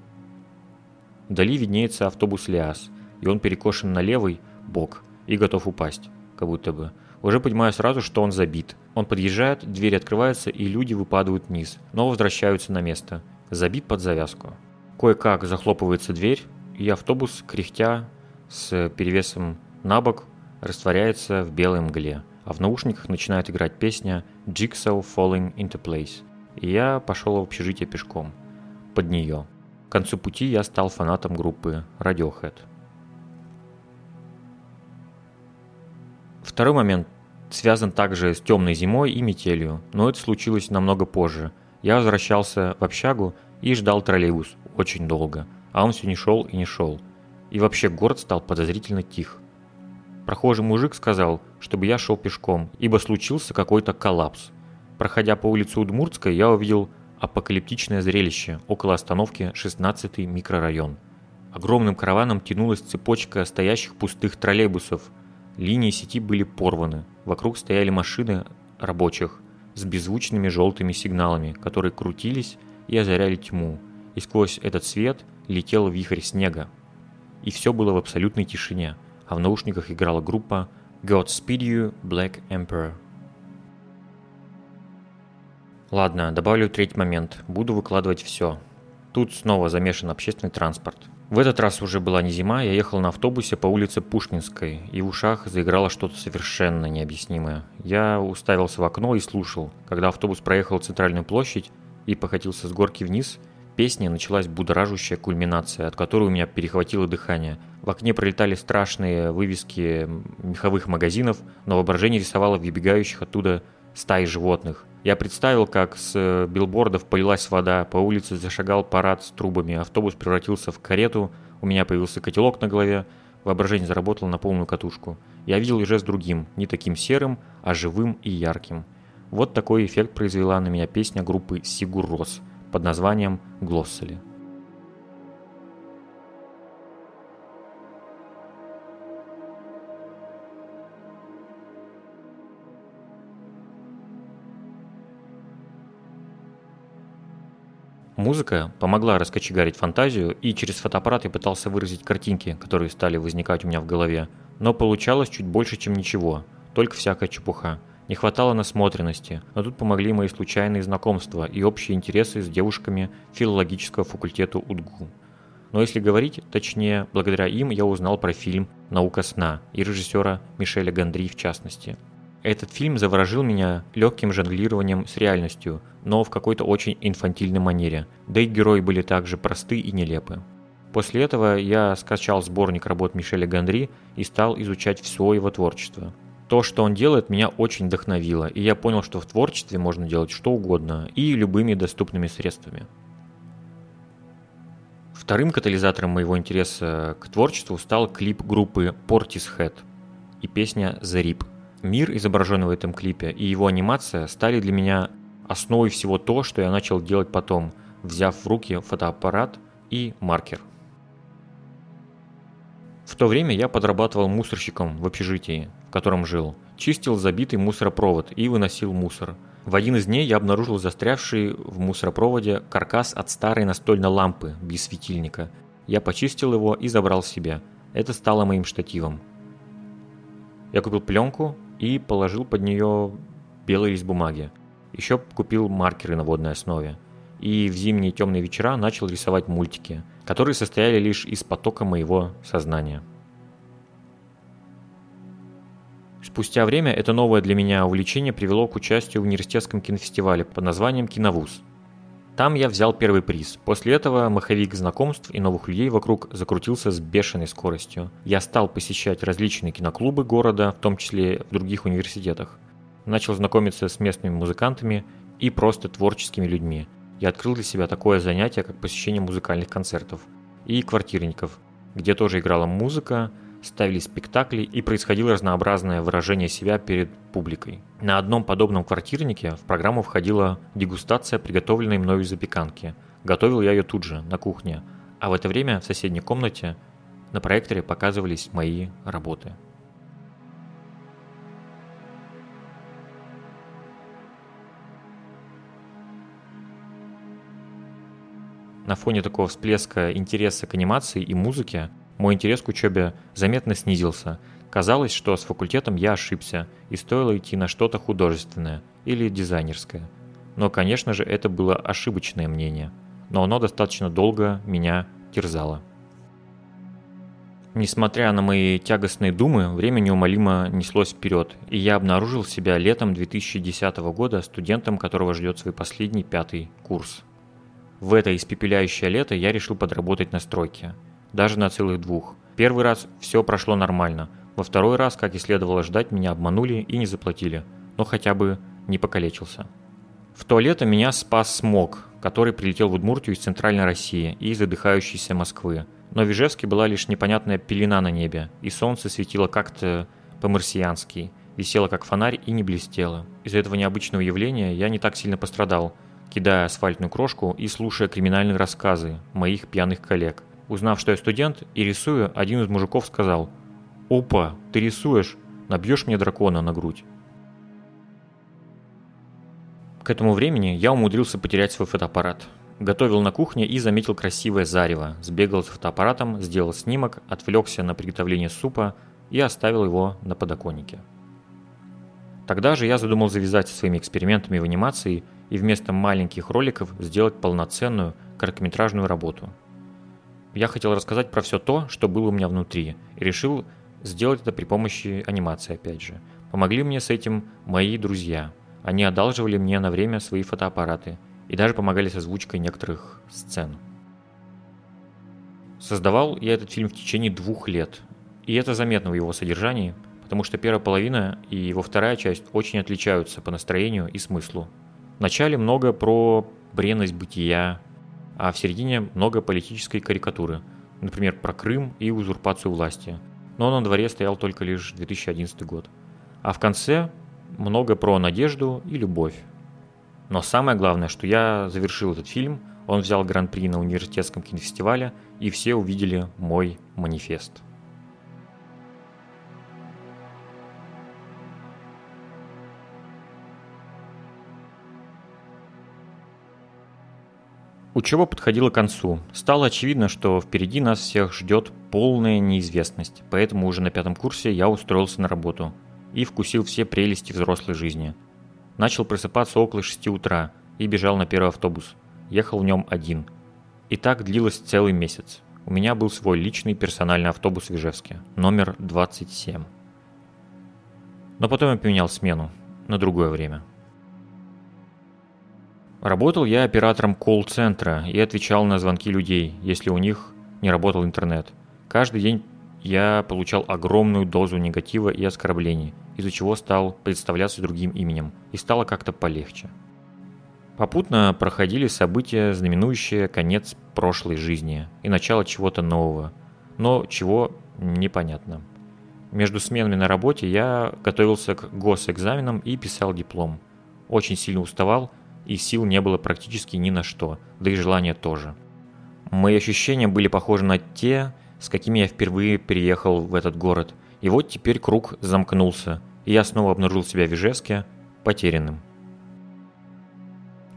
Вдали виднеется автобус «Лиас», и он перекошен на левый бок и готов упасть, как будто бы. Уже понимаю сразу, что он забит. Он подъезжает, двери открываются, и люди выпадают вниз, но возвращаются на место. Забит под завязку. Кое-как захлопывается дверь, и автобус, кряхтя, с перевесом на бок, растворяется в белой мгле, а в наушниках начинает играть песня «Jigsaw Falling into Place». И я пошел в общежитие пешком. Под нее. К концу пути я стал фанатом группы Radiohead. Второй момент связан также с темной зимой и метелью, но это случилось намного позже. Я возвращался в общагу и ждал троллейбус очень долго, а он все не шел и не шел. И вообще город стал подозрительно тих. Прохожий мужик сказал, чтобы я шел пешком, ибо случился какой-то коллапс. Проходя по улице Удмуртской, я увидел апокалиптичное зрелище около остановки 16-й микрорайон. Огромным караваном тянулась цепочка стоящих пустых троллейбусов. Линии сети были порваны. Вокруг стояли машины рабочих с беззвучными желтыми сигналами, которые крутились и озаряли тьму, и сквозь этот свет летел вихрь снега. И все было в абсолютной тишине, а в наушниках играла группа Godspeed You Black Emperor. Ладно, добавлю третий момент. Буду выкладывать все. Тут снова замешан общественный транспорт. В этот раз уже была не зима, я ехал на автобусе по улице Пушкинской, и в ушах заиграло что-то совершенно необъяснимое. Я уставился в окно и слушал. Когда автобус проехал центральную площадь, и покатился с горки вниз, песня началась будоражущая кульминация, от которой у меня перехватило дыхание. В окне пролетали страшные вывески меховых магазинов, но воображение рисовало выбегающих оттуда стаи животных. Я представил, как с билбордов полилась вода, по улице зашагал парад с трубами, автобус превратился в карету, у меня появился котелок на голове, воображение заработало на полную катушку. Я видел уже с другим, не таким серым, а живым и ярким – вот такой эффект произвела на меня песня группы Сигур Рос под названием «Глоссали». Музыка помогла раскочегарить фантазию, и через фотоаппарат я пытался выразить картинки, которые стали возникать у меня в голове. Но получалось чуть больше, чем ничего, только всякая чепуха – не хватало насмотренности, но тут помогли мои случайные знакомства и общие интересы с девушками филологического факультета УДГУ. Но если говорить, точнее, благодаря им я узнал про фильм «Наука сна» и режиссера Мишеля Гандри в частности. Этот фильм заворожил меня легким жонглированием с реальностью, но в какой-то очень инфантильной манере, да и герои были также просты и нелепы. После этого я скачал сборник работ Мишеля Гандри и стал изучать все его творчество – то, что он делает, меня очень вдохновило, и я понял, что в творчестве можно делать что угодно и любыми доступными средствами. Вторым катализатором моего интереса к творчеству стал клип группы Portishead и песня The Rip. Мир, изображенный в этом клипе, и его анимация стали для меня основой всего то, что я начал делать потом, взяв в руки фотоаппарат и маркер. В то время я подрабатывал мусорщиком в общежитии, в котором жил. Чистил забитый мусоропровод и выносил мусор. В один из дней я обнаружил застрявший в мусоропроводе каркас от старой настольной лампы без светильника. Я почистил его и забрал себе. Это стало моим штативом. Я купил пленку и положил под нее белый лист бумаги. Еще купил маркеры на водной основе. И в зимние темные вечера начал рисовать мультики, которые состояли лишь из потока моего сознания. Спустя время это новое для меня увлечение привело к участию в университетском кинофестивале под названием «Киновуз». Там я взял первый приз. После этого маховик знакомств и новых людей вокруг закрутился с бешеной скоростью. Я стал посещать различные киноклубы города, в том числе в других университетах. Начал знакомиться с местными музыкантами и просто творческими людьми. Я открыл для себя такое занятие, как посещение музыкальных концертов и квартирников, где тоже играла музыка, ставили спектакли и происходило разнообразное выражение себя перед публикой. На одном подобном квартирнике в программу входила дегустация приготовленной мною запеканки. Готовил я ее тут же, на кухне, а в это время в соседней комнате на проекторе показывались мои работы. На фоне такого всплеска интереса к анимации и музыке мой интерес к учебе заметно снизился. Казалось, что с факультетом я ошибся, и стоило идти на что-то художественное или дизайнерское. Но, конечно же, это было ошибочное мнение. Но оно достаточно долго меня терзало. Несмотря на мои тягостные думы, время неумолимо неслось вперед, и я обнаружил себя летом 2010 года студентом, которого ждет свой последний пятый курс. В это испепеляющее лето я решил подработать на стройке – даже на целых двух. Первый раз все прошло нормально, во второй раз, как и следовало ждать, меня обманули и не заплатили, но хотя бы не покалечился. В то лето меня спас смог, который прилетел в Удмуртию из центральной России и из задыхающейся Москвы. Но в Ижевске была лишь непонятная пелена на небе, и солнце светило как-то по-марсиански, висело как фонарь и не блестело. Из-за этого необычного явления я не так сильно пострадал, кидая асфальтную крошку и слушая криминальные рассказы моих пьяных коллег – Узнав, что я студент и рисую, один из мужиков сказал «Опа, ты рисуешь, набьешь мне дракона на грудь». К этому времени я умудрился потерять свой фотоаппарат. Готовил на кухне и заметил красивое зарево. Сбегал с фотоаппаратом, сделал снимок, отвлекся на приготовление супа и оставил его на подоконнике. Тогда же я задумал завязать своими экспериментами в анимации и вместо маленьких роликов сделать полноценную короткометражную работу – я хотел рассказать про все то, что было у меня внутри, и решил сделать это при помощи анимации опять же. Помогли мне с этим мои друзья. Они одалживали мне на время свои фотоаппараты и даже помогали с озвучкой некоторых сцен. Создавал я этот фильм в течение двух лет, и это заметно в его содержании, потому что первая половина и его вторая часть очень отличаются по настроению и смыслу. В начале много про бренность бытия, а в середине много политической карикатуры, например, про Крым и узурпацию власти. Но на дворе стоял только лишь 2011 год. А в конце много про надежду и любовь. Но самое главное, что я завершил этот фильм, он взял гран-при на университетском кинофестивале, и все увидели мой манифест. Учеба подходила к концу. Стало очевидно, что впереди нас всех ждет полная неизвестность, поэтому уже на пятом курсе я устроился на работу и вкусил все прелести взрослой жизни. Начал просыпаться около 6 утра и бежал на первый автобус. Ехал в нем один. И так длилось целый месяц. У меня был свой личный персональный автобус в Ижевске, номер 27. Но потом я поменял смену на другое время – Работал я оператором колл-центра и отвечал на звонки людей, если у них не работал интернет. Каждый день я получал огромную дозу негатива и оскорблений, из-за чего стал представляться другим именем, и стало как-то полегче. Попутно проходили события, знаменующие конец прошлой жизни и начало чего-то нового, но чего непонятно. Между сменами на работе я готовился к госэкзаменам и писал диплом. Очень сильно уставал и сил не было практически ни на что, да и желания тоже. Мои ощущения были похожи на те, с какими я впервые приехал в этот город. И вот теперь круг замкнулся, и я снова обнаружил себя в Ижевске потерянным.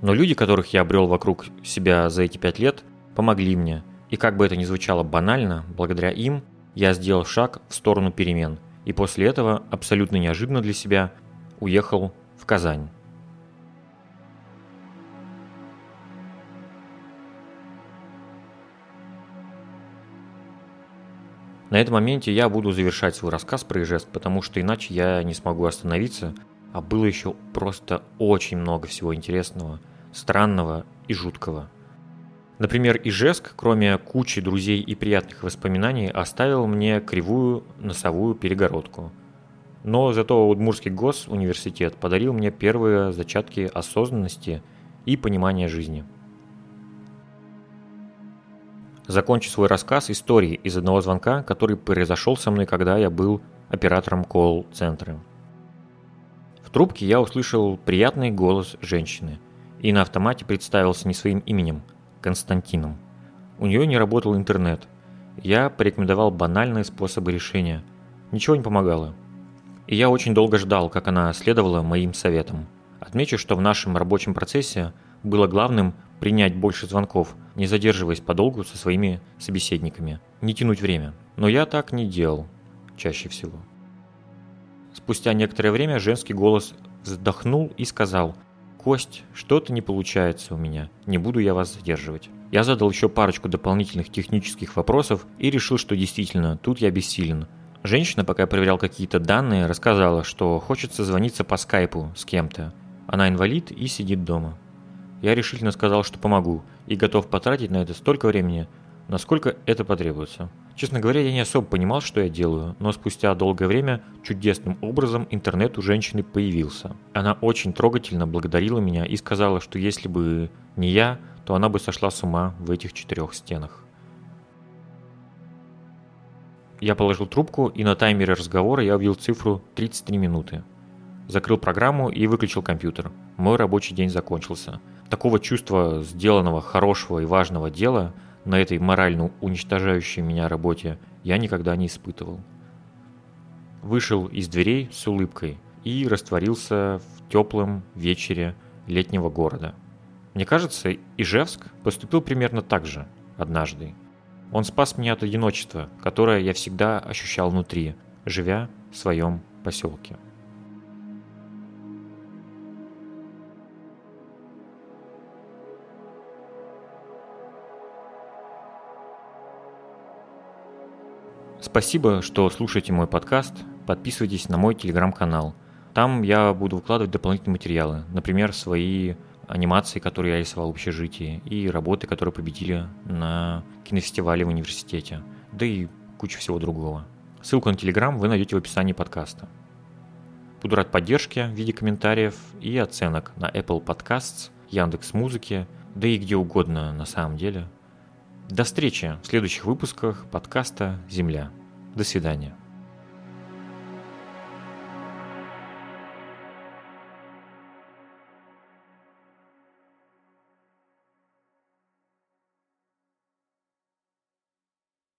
Но люди, которых я обрел вокруг себя за эти пять лет, помогли мне. И как бы это ни звучало банально, благодаря им я сделал шаг в сторону перемен. И после этого, абсолютно неожиданно для себя, уехал в Казань. На этом моменте я буду завершать свой рассказ про Ижевск, потому что иначе я не смогу остановиться, а было еще просто очень много всего интересного, странного и жуткого. Например, Ижевск, кроме кучи друзей и приятных воспоминаний, оставил мне кривую носовую перегородку. Но зато Удмурский госуниверситет подарил мне первые зачатки осознанности и понимания жизни – закончу свой рассказ историей из одного звонка, который произошел со мной, когда я был оператором колл-центра. В трубке я услышал приятный голос женщины и на автомате представился не своим именем, Константином. У нее не работал интернет. Я порекомендовал банальные способы решения. Ничего не помогало. И я очень долго ждал, как она следовала моим советам. Отмечу, что в нашем рабочем процессе было главным принять больше звонков, не задерживаясь подолгу со своими собеседниками, не тянуть время. Но я так не делал, чаще всего. Спустя некоторое время женский голос вздохнул и сказал «Кость, что-то не получается у меня, не буду я вас задерживать». Я задал еще парочку дополнительных технических вопросов и решил, что действительно, тут я бессилен. Женщина, пока я проверял какие-то данные, рассказала, что хочет созвониться по скайпу с кем-то. Она инвалид и сидит дома. Я решительно сказал, что помогу, и готов потратить на это столько времени, насколько это потребуется. Честно говоря, я не особо понимал, что я делаю, но спустя долгое время чудесным образом интернет у женщины появился. Она очень трогательно благодарила меня и сказала, что если бы не я, то она бы сошла с ума в этих четырех стенах. Я положил трубку, и на таймере разговора я увидел цифру 33 минуты. Закрыл программу и выключил компьютер. Мой рабочий день закончился – такого чувства сделанного хорошего и важного дела на этой морально уничтожающей меня работе я никогда не испытывал. Вышел из дверей с улыбкой и растворился в теплом вечере летнего города. Мне кажется, Ижевск поступил примерно так же однажды. Он спас меня от одиночества, которое я всегда ощущал внутри, живя в своем поселке. Спасибо, что слушаете мой подкаст. Подписывайтесь на мой телеграм-канал. Там я буду выкладывать дополнительные материалы. Например, свои анимации, которые я рисовал в общежитии, и работы, которые победили на кинофестивале в университете, да и куча всего другого. Ссылку на Телеграм вы найдете в описании подкаста. Буду рад поддержке в виде комментариев и оценок на Apple Podcasts, Яндекс Музыки, да и где угодно на самом деле – до встречи в следующих выпусках подкаста «Земля». До свидания.